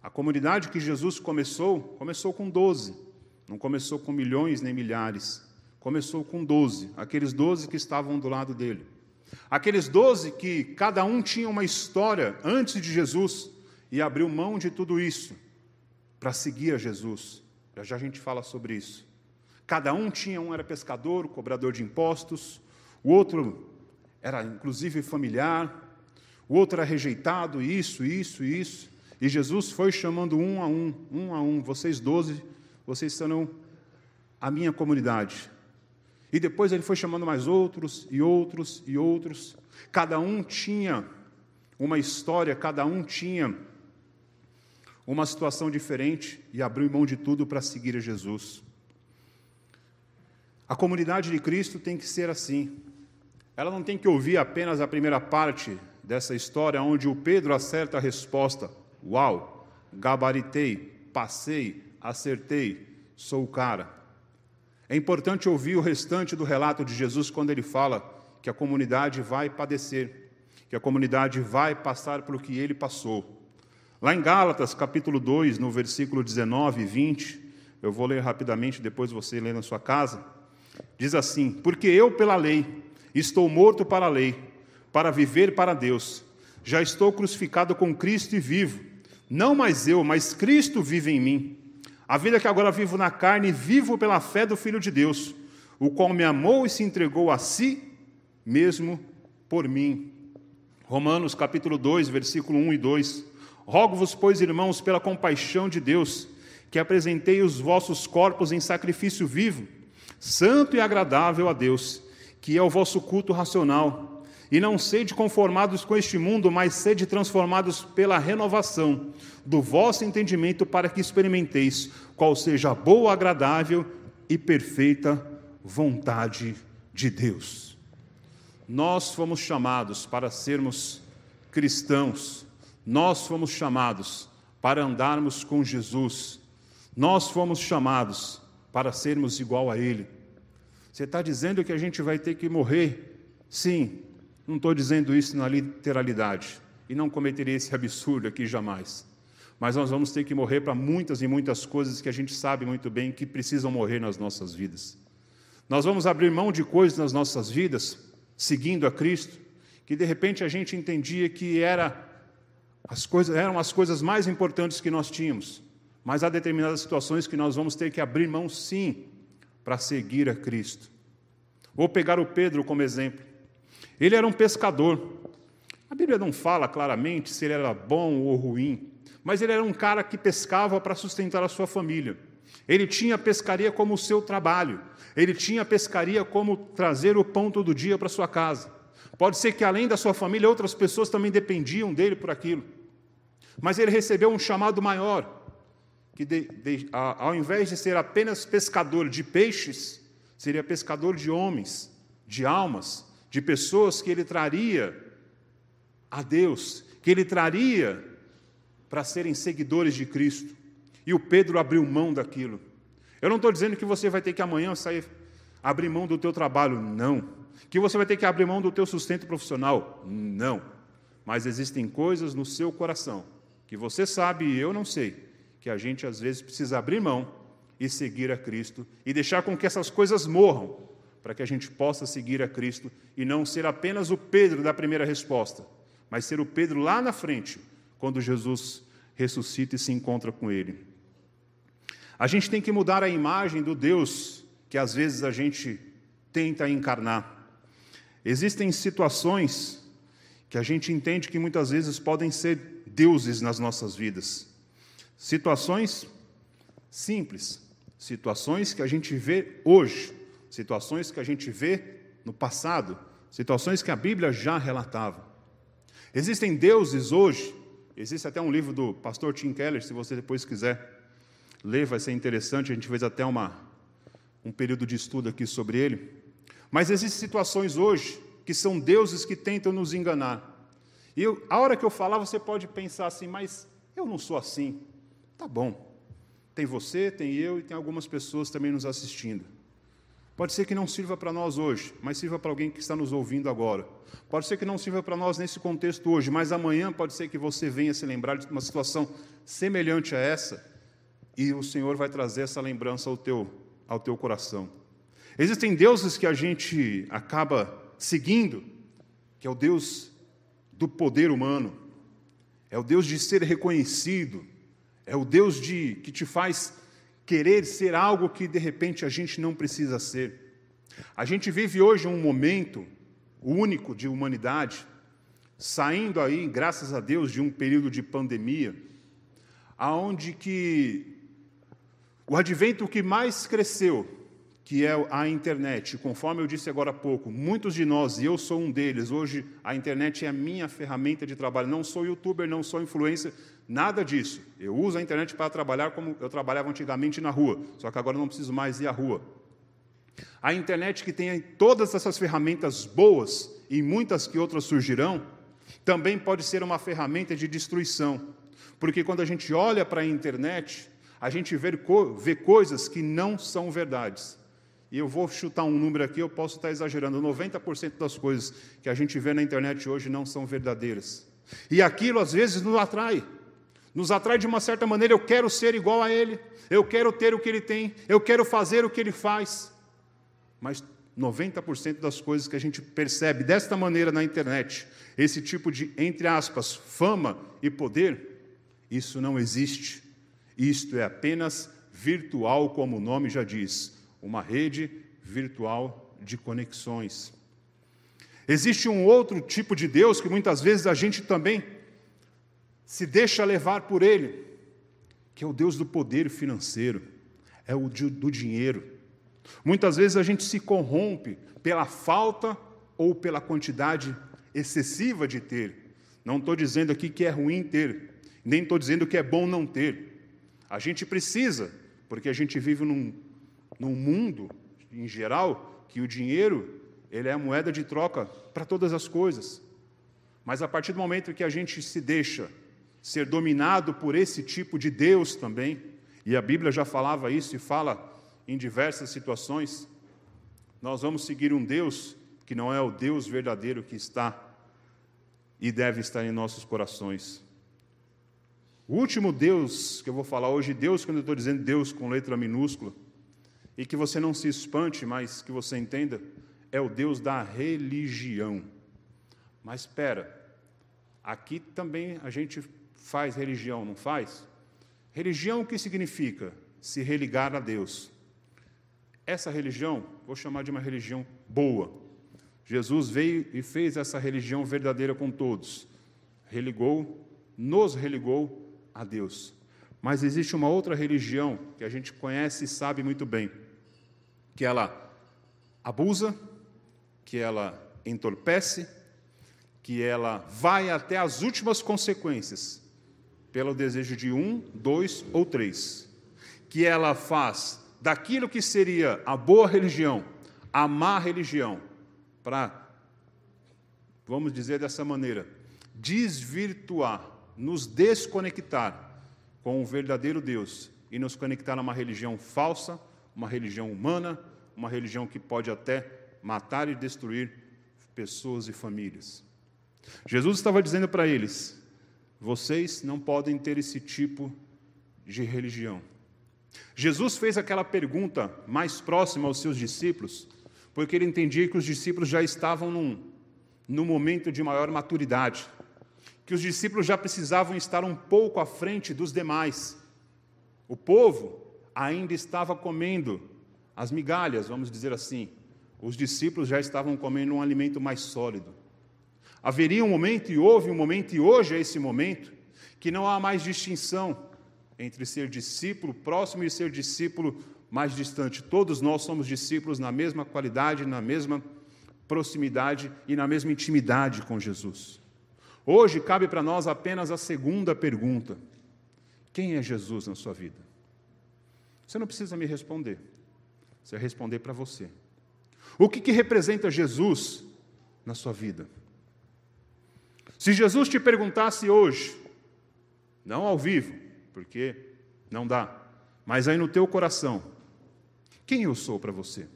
A comunidade que Jesus começou, começou com doze, não começou com milhões nem milhares, começou com doze, aqueles doze que estavam do lado dele. Aqueles doze que cada um tinha uma história antes de Jesus e abriu mão de tudo isso para seguir a Jesus. Já já a gente fala sobre isso. Cada um tinha, um era pescador, cobrador de impostos, o outro era inclusive familiar, o outro era rejeitado, isso, isso, isso. E Jesus foi chamando um a um, um a um, vocês doze, vocês serão a minha comunidade. E depois ele foi chamando mais outros e outros e outros. Cada um tinha uma história, cada um tinha uma situação diferente e abriu mão de tudo para seguir a Jesus. A comunidade de Cristo tem que ser assim. Ela não tem que ouvir apenas a primeira parte dessa história, onde o Pedro acerta a resposta: Uau, gabaritei, passei, acertei, sou o cara. É importante ouvir o restante do relato de Jesus quando ele fala que a comunidade vai padecer, que a comunidade vai passar pelo que ele passou. Lá em Gálatas, capítulo 2, no versículo 19 e 20, eu vou ler rapidamente, depois você lê na sua casa. Diz assim: Porque eu, pela lei, estou morto para a lei, para viver para Deus. Já estou crucificado com Cristo e vivo. Não mais eu, mas Cristo vive em mim. A vida que agora vivo na carne, vivo pela fé do Filho de Deus, o qual me amou e se entregou a si mesmo por mim. Romanos capítulo 2, versículo 1 e 2. Rogo-vos, pois, irmãos, pela compaixão de Deus, que apresentei os vossos corpos em sacrifício vivo, santo e agradável a Deus, que é o vosso culto racional. E não sede conformados com este mundo, mas sede transformados pela renovação do vosso entendimento, para que experimenteis qual seja a boa, agradável e perfeita vontade de Deus. Nós fomos chamados para sermos cristãos, nós fomos chamados para andarmos com Jesus, nós fomos chamados para sermos igual a Ele. Você está dizendo que a gente vai ter que morrer? Sim, não estou dizendo isso na literalidade, e não cometeria esse absurdo aqui jamais. Mas nós vamos ter que morrer para muitas e muitas coisas que a gente sabe muito bem que precisam morrer nas nossas vidas. Nós vamos abrir mão de coisas nas nossas vidas, seguindo a Cristo, que de repente a gente entendia que era as coisas, eram as coisas mais importantes que nós tínhamos. Mas há determinadas situações que nós vamos ter que abrir mão, sim, para seguir a Cristo. Vou pegar o Pedro como exemplo. Ele era um pescador. A Bíblia não fala claramente se ele era bom ou ruim, mas ele era um cara que pescava para sustentar a sua família. Ele tinha a pescaria como o seu trabalho. Ele tinha a pescaria como trazer o pão todo dia para sua casa. Pode ser que além da sua família, outras pessoas também dependiam dele por aquilo. Mas ele recebeu um chamado maior, que de, de, a, ao invés de ser apenas pescador de peixes, seria pescador de homens, de almas, de pessoas que ele traria a Deus, que ele traria para serem seguidores de Cristo. E o Pedro abriu mão daquilo. Eu não estou dizendo que você vai ter que amanhã sair, abrir mão do teu trabalho, não. Que você vai ter que abrir mão do teu sustento profissional, não. Mas existem coisas no seu coração que você sabe e eu não sei, que a gente às vezes precisa abrir mão e seguir a Cristo e deixar com que essas coisas morram, para que a gente possa seguir a Cristo e não ser apenas o Pedro da primeira resposta, mas ser o Pedro lá na frente, quando Jesus ressuscita e se encontra com ele. A gente tem que mudar a imagem do Deus que às vezes a gente tenta encarnar. Existem situações que a gente entende que muitas vezes podem ser deuses nas nossas vidas. Situações simples, situações que a gente vê hoje, situações que a gente vê no passado, situações que a Bíblia já relatava. Existem deuses hoje, existe até um livro do pastor Tim Keller, se você depois quiser ler, vai ser interessante, a gente fez até uma, um período de estudo aqui sobre ele. Mas existem situações hoje que são deuses que tentam nos enganar. E eu, a hora que eu falar, você pode pensar assim, mas eu não sou assim. Tá bom. Tem você, tem eu e tem algumas pessoas também nos assistindo. Pode ser que não sirva para nós hoje, mas sirva para alguém que está nos ouvindo agora. Pode ser que não sirva para nós nesse contexto hoje, mas amanhã pode ser que você venha se lembrar de uma situação semelhante a essa e o Senhor vai trazer essa lembrança ao teu, ao teu coração. Existem deuses que a gente acaba seguindo, que é o Deus do poder humano, é o Deus de ser reconhecido, é o Deus de que te faz querer ser algo que de repente a gente não precisa ser. A gente vive hoje um momento único de humanidade, saindo aí, graças a Deus, de um período de pandemia, aonde que o advento que mais cresceu que é a internet. Conforme eu disse agora há pouco, muitos de nós, e eu sou um deles, hoje a internet é a minha ferramenta de trabalho. Não sou youtuber, não sou influencer, nada disso. Eu uso a internet para trabalhar como eu trabalhava antigamente na rua, só que agora não preciso mais ir à rua. A internet que tem todas essas ferramentas boas e muitas que outras surgirão, também pode ser uma ferramenta de destruição. Porque quando a gente olha para a internet, a gente vê, vê coisas que não são verdades e eu vou chutar um número aqui, eu posso estar exagerando, 90% das coisas que a gente vê na internet hoje não são verdadeiras. E aquilo às vezes nos atrai, nos atrai de uma certa maneira, eu quero ser igual a ele, eu quero ter o que ele tem, eu quero fazer o que ele faz. Mas 90% das coisas que a gente percebe desta maneira na internet, esse tipo de, entre aspas, fama e poder, isso não existe. Isto é apenas virtual, como o nome já diz, uma rede virtual de conexões. Existe um outro tipo de Deus que muitas vezes a gente também se deixa levar por ele, que é o Deus do poder financeiro, é o do dinheiro. Muitas vezes a gente se corrompe pela falta ou pela quantidade excessiva de ter. Não estou dizendo aqui que é ruim ter, nem estou dizendo que é bom não ter. A gente precisa, porque a gente vive num, num mundo, em geral, que o dinheiro ele é a moeda de troca para todas as coisas. Mas a partir do momento que a gente se deixa ser dominado por esse tipo de Deus também, e a Bíblia já falava isso e fala em diversas situações, nós vamos seguir um Deus que não é o Deus verdadeiro que está e deve estar em nossos corações. O último Deus que eu vou falar hoje, Deus, quando eu estou dizendo Deus com letra minúscula, e que você não se espante, mas que você entenda, é o Deus da religião. Mas espera, aqui também a gente faz religião, não faz? Religião o que significa? Se religar a Deus. Essa religião, vou chamar de uma religião boa. Jesus veio e fez essa religião verdadeira com todos. Religou, nos religou a Deus. Mas existe uma outra religião que a gente conhece e sabe muito bem, que ela abusa, que ela entorpece, que ela vai até as últimas consequências pelo desejo de um, dois ou três, que ela faz daquilo que seria a boa religião, a má religião, para, vamos dizer dessa maneira, desvirtuar, nos desconectar com o verdadeiro Deus e nos conectar a uma religião falsa, uma religião humana, uma religião que pode até matar e destruir pessoas e famílias. Jesus estava dizendo para eles: vocês não podem ter esse tipo de religião. Jesus fez aquela pergunta mais próxima aos seus discípulos, porque ele entendia que os discípulos já estavam num, num momento de maior maturidade, que os discípulos já precisavam estar um pouco à frente dos demais. O povo ainda estava comendo as migalhas, vamos dizer assim. Os discípulos já estavam comendo um alimento mais sólido. Haveria um momento, e houve um momento, e hoje é esse momento, que não há mais distinção entre ser discípulo próximo e ser discípulo mais distante. Todos nós somos discípulos na mesma qualidade, na mesma proximidade e na mesma intimidade com Jesus. Hoje cabe para nós apenas a segunda pergunta: quem é Jesus na sua vida? Você não precisa me responder, você vai responder para você. O que, que representa Jesus na sua vida? Se Jesus te perguntasse hoje, não ao vivo, porque não dá, mas aí no teu coração, quem eu sou para você?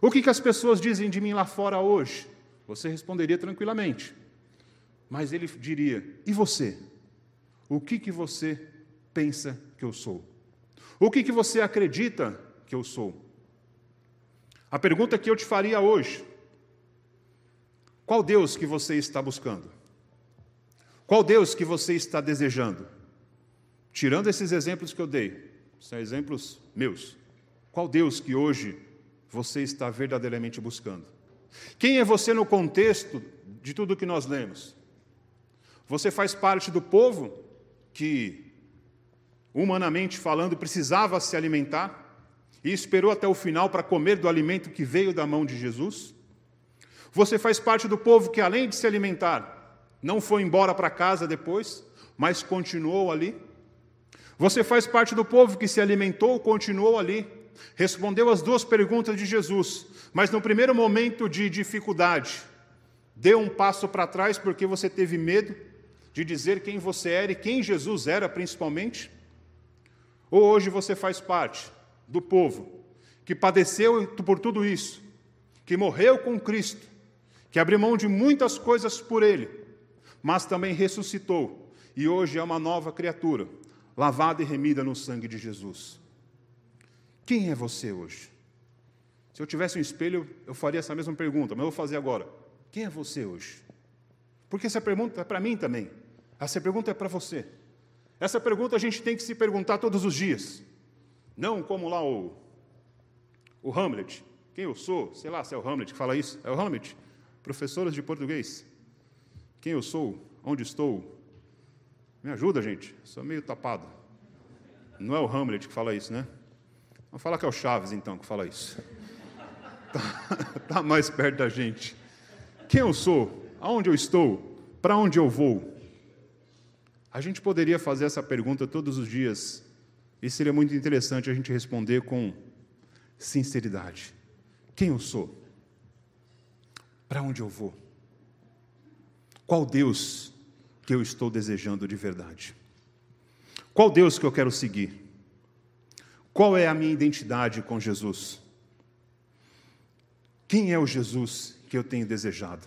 O que, que as pessoas dizem de mim lá fora hoje? Você responderia tranquilamente. Mas ele diria: e você? O que, que você pensa que eu sou? O que, que você acredita que eu sou? A pergunta que eu te faria hoje qual Deus que você está buscando? Qual Deus que você está desejando? Tirando esses exemplos que eu dei, são exemplos meus. Qual Deus que hoje você está verdadeiramente buscando? Quem é você no contexto de tudo que nós lemos? Você faz parte do povo que, humanamente falando, precisava se alimentar e esperou até o final para comer do alimento que veio da mão de Jesus? Você faz parte do povo que, além de se alimentar, não foi embora para casa depois, mas continuou ali. Você faz parte do povo que se alimentou, continuou ali, respondeu as duas perguntas de Jesus, mas no primeiro momento de dificuldade, deu um passo para trás porque você teve medo de dizer quem você era e quem Jesus era, principalmente? Ou hoje você faz parte do povo que padeceu por tudo isso, que morreu com Cristo, que abriu mão de muitas coisas por ele, mas também ressuscitou e hoje é uma nova criatura, lavada e remida no sangue de Jesus. Quem é você hoje? Se eu tivesse um espelho, eu faria essa mesma pergunta, mas eu vou fazer agora. Quem é você hoje? Porque essa pergunta é para mim também. Essa pergunta é para você. Essa pergunta a gente tem que se perguntar todos os dias. Não como lá o, o Hamlet. Quem eu sou? Sei lá se é o Hamlet que fala isso. É o Hamlet? Professores de português. Quem eu sou? Onde estou? Me ajuda, gente. Sou meio tapado. Não é o Hamlet que fala isso, né? Vamos falar que é o Chaves, então, que fala isso. Está tá mais perto da gente. Quem eu sou? Aonde eu estou? Para onde eu vou? A gente poderia fazer essa pergunta todos os dias e seria muito interessante a gente responder com sinceridade: Quem eu sou? Para onde eu vou? Qual Deus que eu estou desejando de verdade? Qual Deus que eu quero seguir? Qual é a minha identidade com Jesus? Quem é o Jesus que eu tenho desejado?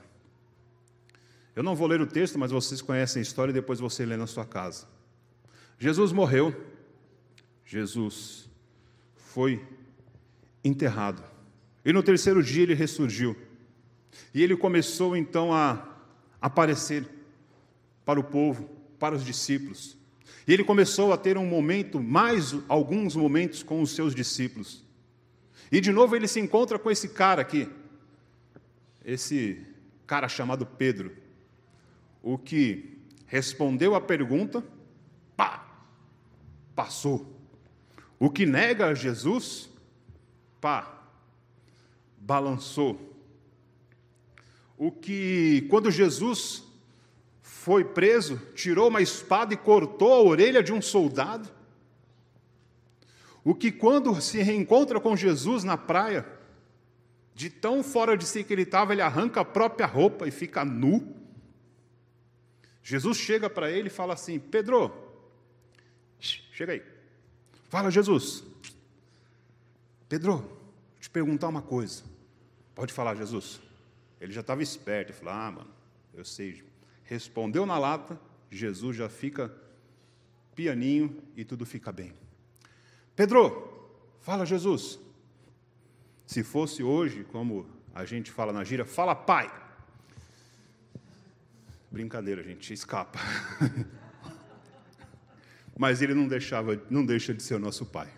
Eu não vou ler o texto, mas vocês conhecem a história e depois você lê na sua casa. Jesus morreu, Jesus foi enterrado, e no terceiro dia ele ressurgiu, e ele começou então a aparecer para o povo, para os discípulos, e ele começou a ter um momento, mais alguns momentos com os seus discípulos, e de novo ele se encontra com esse cara aqui, esse cara chamado Pedro o que respondeu a pergunta, pá, passou. O que nega Jesus, pá, balançou. O que, quando Jesus foi preso, tirou uma espada e cortou a orelha de um soldado. O que, quando se reencontra com Jesus na praia, de tão fora de si que ele estava, ele arranca a própria roupa e fica nu. Jesus chega para ele e fala assim: Pedro, chega aí. Fala, Jesus. Pedro, vou te perguntar uma coisa. Pode falar, Jesus. Ele já estava esperto, falou: Ah, mano, eu sei. Respondeu na lata, Jesus já fica pianinho e tudo fica bem. Pedro, fala, Jesus. Se fosse hoje, como a gente fala na gira, fala, pai. Brincadeira, gente, escapa. Mas ele não deixava, não deixa de ser o nosso pai.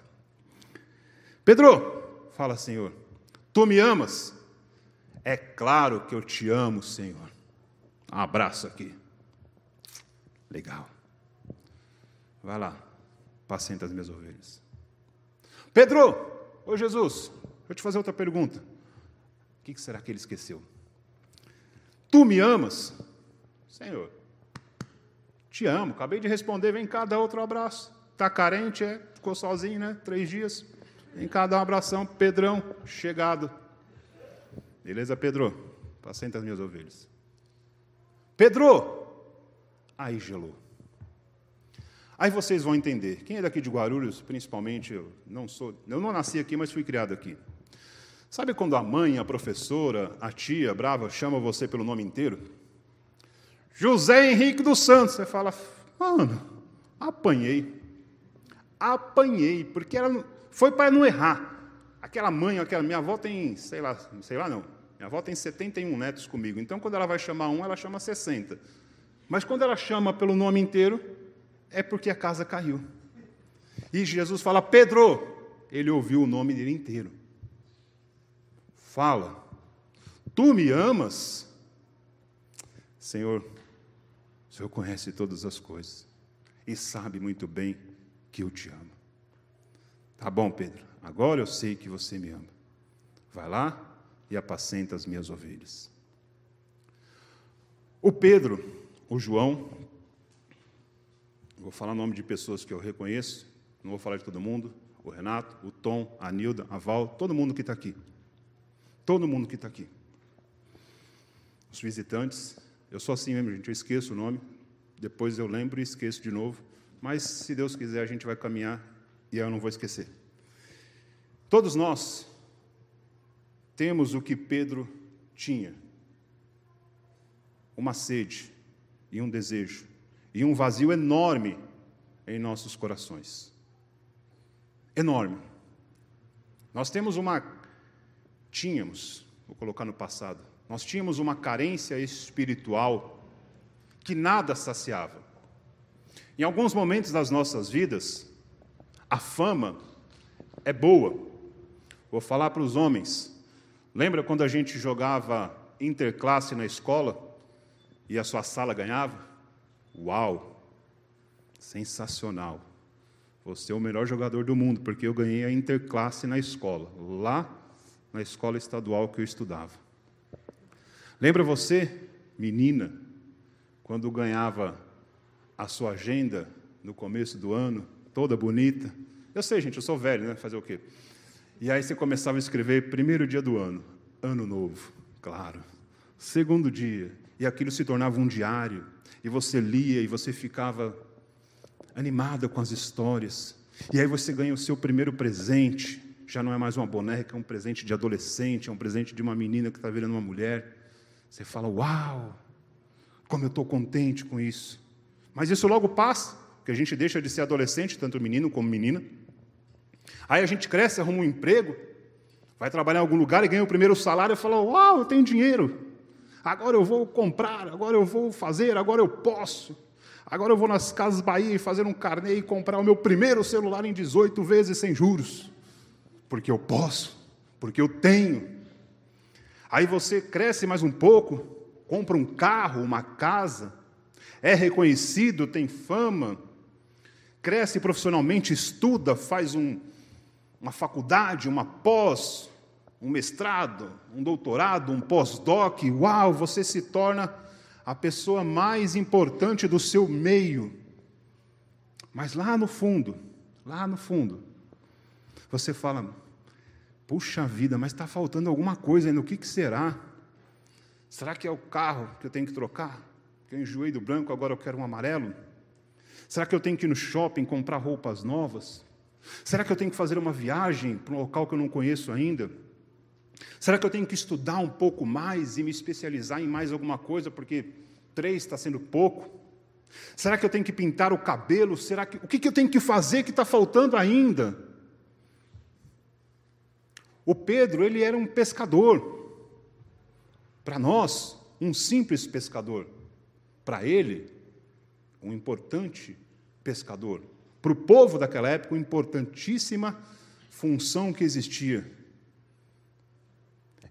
Pedro, fala, Senhor, tu me amas? É claro que eu te amo, Senhor. Um abraço aqui. Legal. Vai lá, pacienta as minhas ovelhas. Pedro, ô Jesus, eu te fazer outra pergunta. O que será que ele esqueceu? Tu me amas? Senhor, te amo, acabei de responder, vem cá, dá outro abraço. Está carente, é? Ficou sozinho, né? Três dias. Vem cá, dá um abração. Pedrão, chegado. Beleza, Pedro? Pacienta as minhas ovelhas. Pedro! Aí gelou. Aí vocês vão entender. Quem é daqui de Guarulhos, principalmente, eu não sou, eu não nasci aqui, mas fui criado aqui. Sabe quando a mãe, a professora, a tia brava chama você pelo nome inteiro? José Henrique dos Santos. Você fala, mano, apanhei. Apanhei, porque era, foi para não errar. Aquela mãe, aquela minha avó tem, sei lá, sei lá não. Minha avó tem 71 netos comigo. Então, quando ela vai chamar um, ela chama 60. Mas quando ela chama pelo nome inteiro, é porque a casa caiu. E Jesus fala: Pedro, ele ouviu o nome dele inteiro. Fala, tu me amas? Senhor, Senhor conhece todas as coisas e sabe muito bem que eu te amo. Tá bom, Pedro, agora eu sei que você me ama. Vai lá e apacenta as minhas ovelhas. O Pedro, o João, vou falar o nome de pessoas que eu reconheço, não vou falar de todo mundo, o Renato, o Tom, a Nilda, a Val, todo mundo que está aqui. Todo mundo que está aqui. Os visitantes, eu sou assim mesmo, gente, eu esqueço o nome, depois eu lembro e esqueço de novo, mas se Deus quiser a gente vai caminhar e eu não vou esquecer. Todos nós temos o que Pedro tinha: uma sede e um desejo e um vazio enorme em nossos corações. Enorme. Nós temos uma. Tínhamos, vou colocar no passado, nós tínhamos uma carência espiritual que nada saciava. Em alguns momentos das nossas vidas, a fama é boa. Vou falar para os homens. Lembra quando a gente jogava interclasse na escola e a sua sala ganhava? Uau! Sensacional. Você é o melhor jogador do mundo, porque eu ganhei a interclasse na escola, lá na escola estadual que eu estudava. Lembra você, menina, quando ganhava a sua agenda no começo do ano, toda bonita? Eu sei, gente, eu sou velho, né? Fazer o quê? E aí você começava a escrever primeiro dia do ano, ano novo, claro. Segundo dia, e aquilo se tornava um diário, e você lia e você ficava animada com as histórias. E aí você ganha o seu primeiro presente, já não é mais uma boneca, é um presente de adolescente, é um presente de uma menina que está virando uma mulher. Você fala, uau, como eu estou contente com isso. Mas isso logo passa, porque a gente deixa de ser adolescente, tanto menino como menina. Aí a gente cresce, arruma um emprego, vai trabalhar em algum lugar e ganha o primeiro salário e fala: Uau, eu tenho dinheiro. Agora eu vou comprar, agora eu vou fazer, agora eu posso. Agora eu vou nas Casas Bahia e fazer um carnê e comprar o meu primeiro celular em 18 vezes sem juros. Porque eu posso, porque eu tenho. Aí você cresce mais um pouco, compra um carro, uma casa, é reconhecido, tem fama, cresce profissionalmente, estuda, faz um, uma faculdade, uma pós, um mestrado, um doutorado, um pós-doc, uau, você se torna a pessoa mais importante do seu meio. Mas lá no fundo, lá no fundo, você fala: puxa vida, mas está faltando alguma coisa ainda, o que, que será? Será que é o carro que eu tenho que trocar? Que eu enjoei do branco, agora eu quero um amarelo? Será que eu tenho que ir no shopping comprar roupas novas? Será que eu tenho que fazer uma viagem para um local que eu não conheço ainda? Será que eu tenho que estudar um pouco mais e me especializar em mais alguma coisa, porque três está sendo pouco? Será que eu tenho que pintar o cabelo? Será que o que, que eu tenho que fazer que está faltando ainda? O Pedro ele era um pescador. Para nós, um simples pescador. Para ele, um importante pescador. Para o povo daquela época, uma importantíssima função que existia.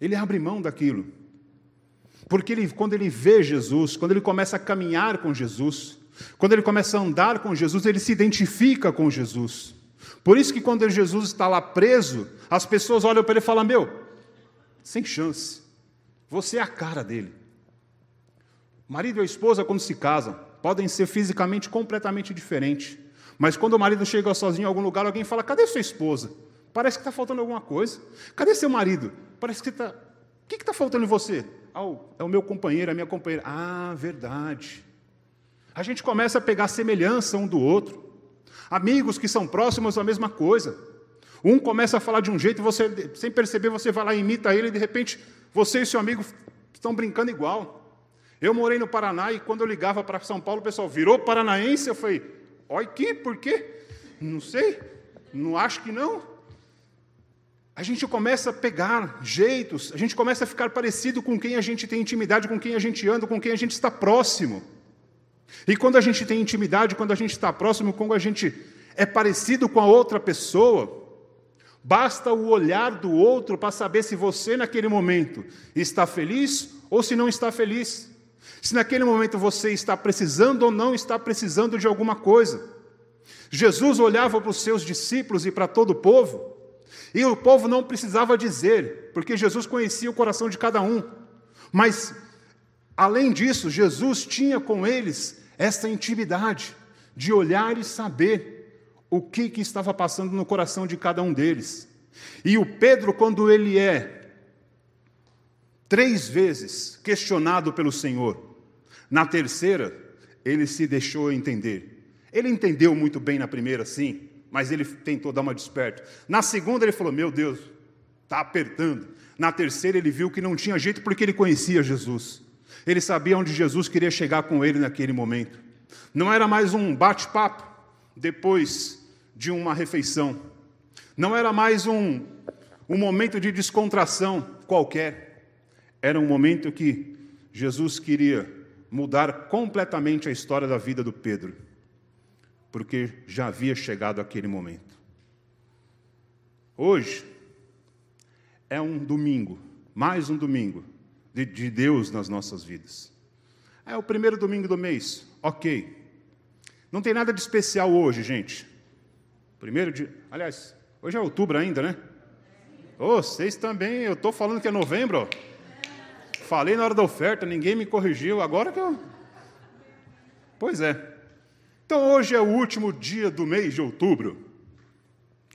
Ele abre mão daquilo. Porque ele, quando ele vê Jesus, quando ele começa a caminhar com Jesus, quando ele começa a andar com Jesus, ele se identifica com Jesus. Por isso que quando Jesus está lá preso, as pessoas olham para ele e falam: Meu, sem chance, você é a cara dele. Marido e a esposa, quando se casam, podem ser fisicamente completamente diferentes. Mas quando o marido chega sozinho em algum lugar, alguém fala: Cadê sua esposa? Parece que está faltando alguma coisa. Cadê seu marido? Parece que está. O que está faltando em você? Ah, é o meu companheiro, a minha companheira. Ah, verdade. A gente começa a pegar semelhança um do outro. Amigos que são próximos, a mesma coisa. Um começa a falar de um jeito, você, sem perceber, você vai lá e imita ele, e de repente você e seu amigo estão brincando igual. Eu morei no Paraná e quando eu ligava para São Paulo, o pessoal virou paranaense. Eu falei, olha que, por quê? Não sei, não acho que não a gente começa a pegar jeitos, a gente começa a ficar parecido com quem a gente tem intimidade, com quem a gente anda, com quem a gente está próximo. E quando a gente tem intimidade, quando a gente está próximo, quando a gente é parecido com a outra pessoa, basta o olhar do outro para saber se você, naquele momento, está feliz ou se não está feliz. Se naquele momento você está precisando ou não está precisando de alguma coisa. Jesus olhava para os seus discípulos e para todo o povo e o povo não precisava dizer, porque Jesus conhecia o coração de cada um. Mas, além disso, Jesus tinha com eles essa intimidade de olhar e saber o que, que estava passando no coração de cada um deles. E o Pedro, quando ele é três vezes questionado pelo Senhor, na terceira, ele se deixou entender. Ele entendeu muito bem na primeira, sim, mas ele tentou dar uma desperta. Na segunda, ele falou: Meu Deus, está apertando. Na terceira, ele viu que não tinha jeito porque ele conhecia Jesus. Ele sabia onde Jesus queria chegar com ele naquele momento. Não era mais um bate-papo depois de uma refeição. Não era mais um, um momento de descontração qualquer. Era um momento que Jesus queria mudar completamente a história da vida do Pedro, porque já havia chegado aquele momento. Hoje é um domingo, mais um domingo de, de Deus nas nossas vidas. É o primeiro domingo do mês, ok. Não tem nada de especial hoje, gente. Primeiro de. Aliás, hoje é outubro ainda, né? Oh, vocês também, eu estou falando que é novembro. Ó. Falei na hora da oferta, ninguém me corrigiu, agora que eu. Pois é. Então hoje é o último dia do mês de outubro.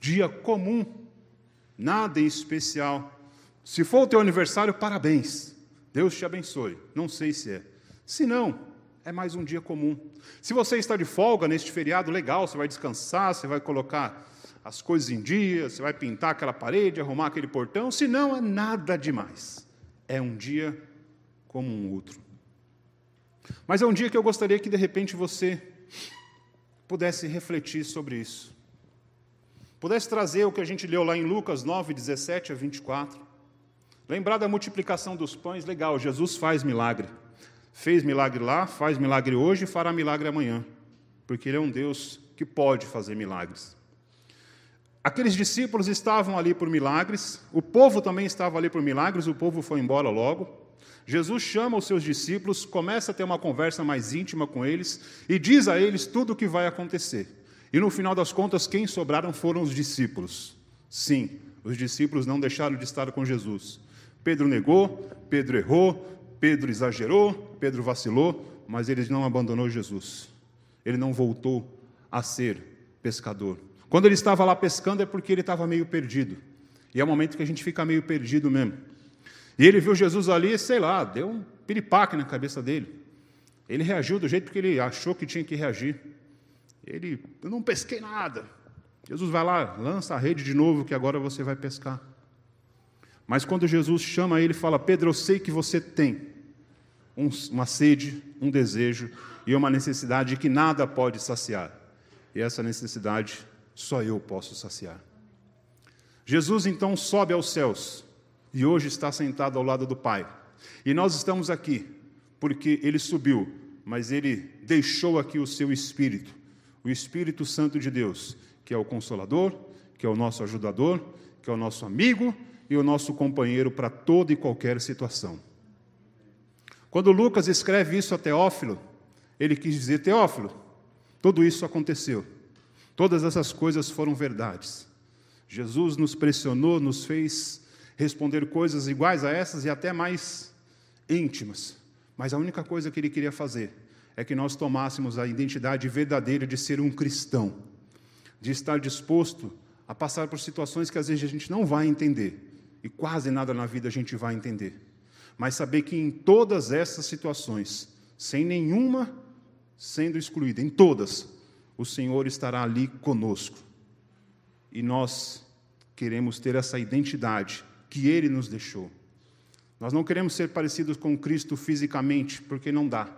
Dia comum. Nada em especial. Se for o teu aniversário, parabéns. Deus te abençoe. Não sei se é. Se não, é mais um dia comum. Se você está de folga neste feriado, legal, você vai descansar, você vai colocar as coisas em dia, você vai pintar aquela parede, arrumar aquele portão. Se não, é nada demais. É um dia como um outro. Mas é um dia que eu gostaria que de repente você pudesse refletir sobre isso. Pudesse trazer o que a gente leu lá em Lucas 9, 17 a 24. Lembrar da multiplicação dos pães, legal, Jesus faz milagre. Fez milagre lá, faz milagre hoje e fará milagre amanhã, porque Ele é um Deus que pode fazer milagres. Aqueles discípulos estavam ali por milagres, o povo também estava ali por milagres, o povo foi embora logo. Jesus chama os seus discípulos, começa a ter uma conversa mais íntima com eles e diz a eles tudo o que vai acontecer. E no final das contas, quem sobraram foram os discípulos. Sim, os discípulos não deixaram de estar com Jesus. Pedro negou, Pedro errou, Pedro exagerou, Pedro vacilou, mas ele não abandonou Jesus. Ele não voltou a ser pescador. Quando ele estava lá pescando é porque ele estava meio perdido. E é o momento que a gente fica meio perdido mesmo. E ele viu Jesus ali, sei lá, deu um piripaque na cabeça dele. Ele reagiu do jeito que ele achou que tinha que reagir. Ele, eu não pesquei nada. Jesus vai lá, lança a rede de novo, que agora você vai pescar. Mas quando Jesus chama ele fala: Pedro, eu sei que você tem um, uma sede, um desejo e uma necessidade que nada pode saciar. E essa necessidade só eu posso saciar. Jesus então sobe aos céus e hoje está sentado ao lado do Pai. E nós estamos aqui porque ele subiu, mas ele deixou aqui o seu Espírito, o Espírito Santo de Deus, que é o Consolador, que é o nosso ajudador, que é o nosso amigo e o nosso companheiro para toda e qualquer situação. Quando Lucas escreve isso a Teófilo, ele quis dizer: Teófilo, tudo isso aconteceu, todas essas coisas foram verdades. Jesus nos pressionou, nos fez responder coisas iguais a essas e até mais íntimas. Mas a única coisa que ele queria fazer é que nós tomássemos a identidade verdadeira de ser um cristão, de estar disposto a passar por situações que às vezes a gente não vai entender, e quase nada na vida a gente vai entender mas saber que em todas essas situações, sem nenhuma sendo excluída, em todas, o Senhor estará ali conosco. E nós queremos ter essa identidade que Ele nos deixou. Nós não queremos ser parecidos com Cristo fisicamente, porque não dá.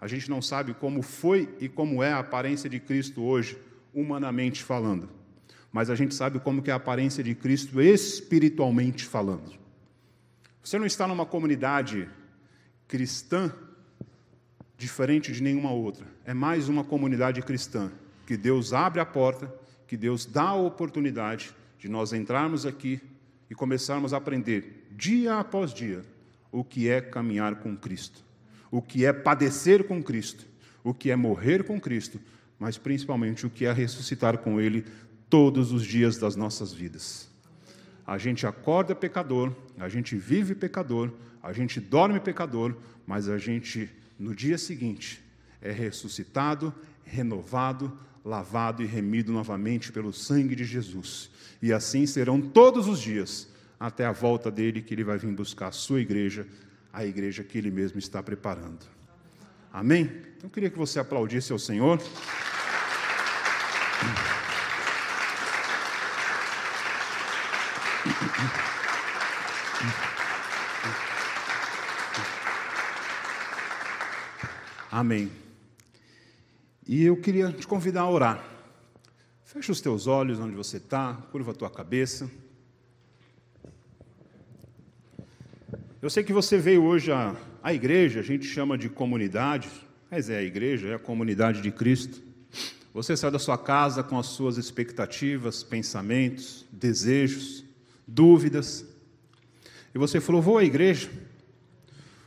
A gente não sabe como foi e como é a aparência de Cristo hoje, humanamente falando. Mas a gente sabe como é a aparência de Cristo espiritualmente falando. Você não está numa comunidade cristã diferente de nenhuma outra. É mais uma comunidade cristã que Deus abre a porta, que Deus dá a oportunidade de nós entrarmos aqui e começarmos a aprender dia após dia o que é caminhar com Cristo, o que é padecer com Cristo, o que é morrer com Cristo, mas principalmente o que é ressuscitar com Ele todos os dias das nossas vidas. A gente acorda pecador, a gente vive pecador, a gente dorme pecador, mas a gente, no dia seguinte, é ressuscitado, renovado, lavado e remido novamente pelo sangue de Jesus. E assim serão todos os dias, até a volta dele, que ele vai vir buscar a sua igreja, a igreja que ele mesmo está preparando. Amém? Então eu queria que você aplaudisse ao Senhor. Amém. E eu queria te convidar a orar. Fecha os teus olhos onde você está, curva a tua cabeça. Eu sei que você veio hoje à, à igreja, a gente chama de comunidade, mas é a igreja, é a comunidade de Cristo. Você sai da sua casa com as suas expectativas, pensamentos, desejos, dúvidas. E você falou: vou à igreja,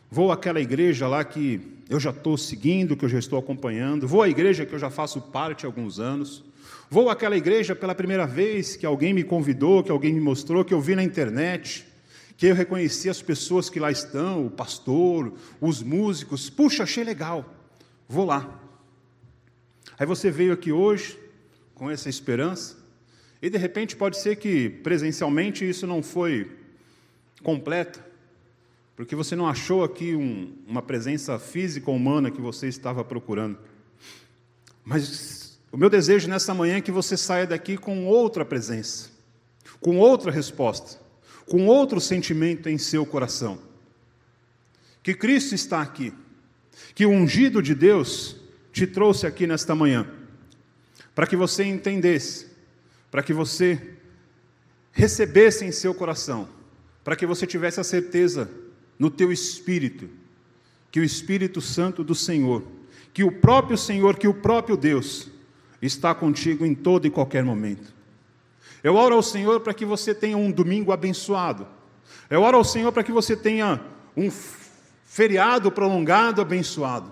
vou àquela igreja lá que eu já estou seguindo, que eu já estou acompanhando, vou à igreja que eu já faço parte há alguns anos, vou àquela igreja pela primeira vez que alguém me convidou, que alguém me mostrou, que eu vi na internet que eu reconheci as pessoas que lá estão, o pastor, os músicos. Puxa, achei legal, vou lá. Aí você veio aqui hoje com essa esperança, e de repente pode ser que presencialmente isso não foi completa, porque você não achou aqui um, uma presença física humana que você estava procurando. Mas o meu desejo nessa manhã é que você saia daqui com outra presença, com outra resposta com outro sentimento em seu coração. Que Cristo está aqui, que o ungido de Deus te trouxe aqui nesta manhã, para que você entendesse, para que você recebesse em seu coração, para que você tivesse a certeza no teu espírito, que o Espírito Santo do Senhor, que o próprio Senhor, que o próprio Deus está contigo em todo e qualquer momento. Eu oro ao Senhor para que você tenha um domingo abençoado. Eu oro ao Senhor para que você tenha um feriado prolongado abençoado.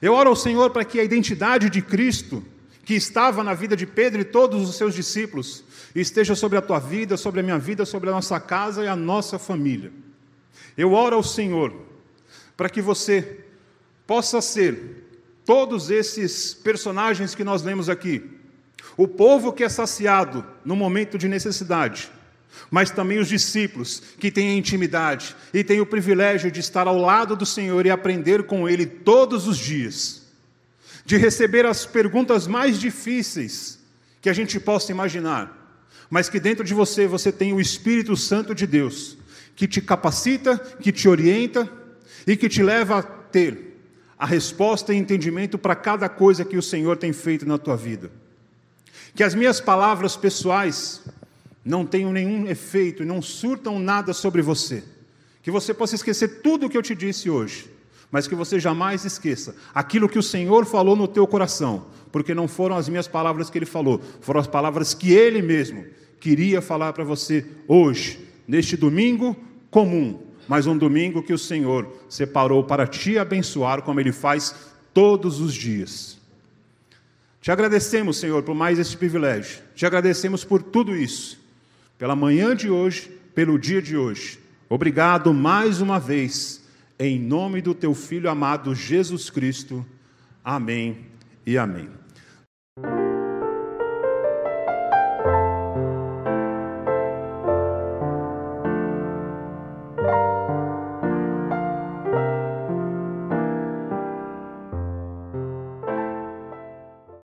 Eu oro ao Senhor para que a identidade de Cristo, que estava na vida de Pedro e todos os seus discípulos, esteja sobre a tua vida, sobre a minha vida, sobre a nossa casa e a nossa família. Eu oro ao Senhor para que você possa ser todos esses personagens que nós lemos aqui, o povo que é saciado no momento de necessidade, mas também os discípulos que têm intimidade e têm o privilégio de estar ao lado do Senhor e aprender com Ele todos os dias, de receber as perguntas mais difíceis que a gente possa imaginar, mas que dentro de você você tem o Espírito Santo de Deus, que te capacita, que te orienta e que te leva a ter a resposta e entendimento para cada coisa que o Senhor tem feito na tua vida. Que as minhas palavras pessoais não tenham nenhum efeito não surtam nada sobre você. Que você possa esquecer tudo o que eu te disse hoje, mas que você jamais esqueça aquilo que o Senhor falou no teu coração, porque não foram as minhas palavras que ele falou, foram as palavras que ele mesmo queria falar para você hoje, neste domingo comum, mas um domingo que o Senhor separou para te abençoar, como ele faz todos os dias. Te agradecemos, Senhor, por mais esse privilégio. Te agradecemos por tudo isso, pela manhã de hoje, pelo dia de hoje. Obrigado mais uma vez, em nome do teu filho amado Jesus Cristo. Amém e amém.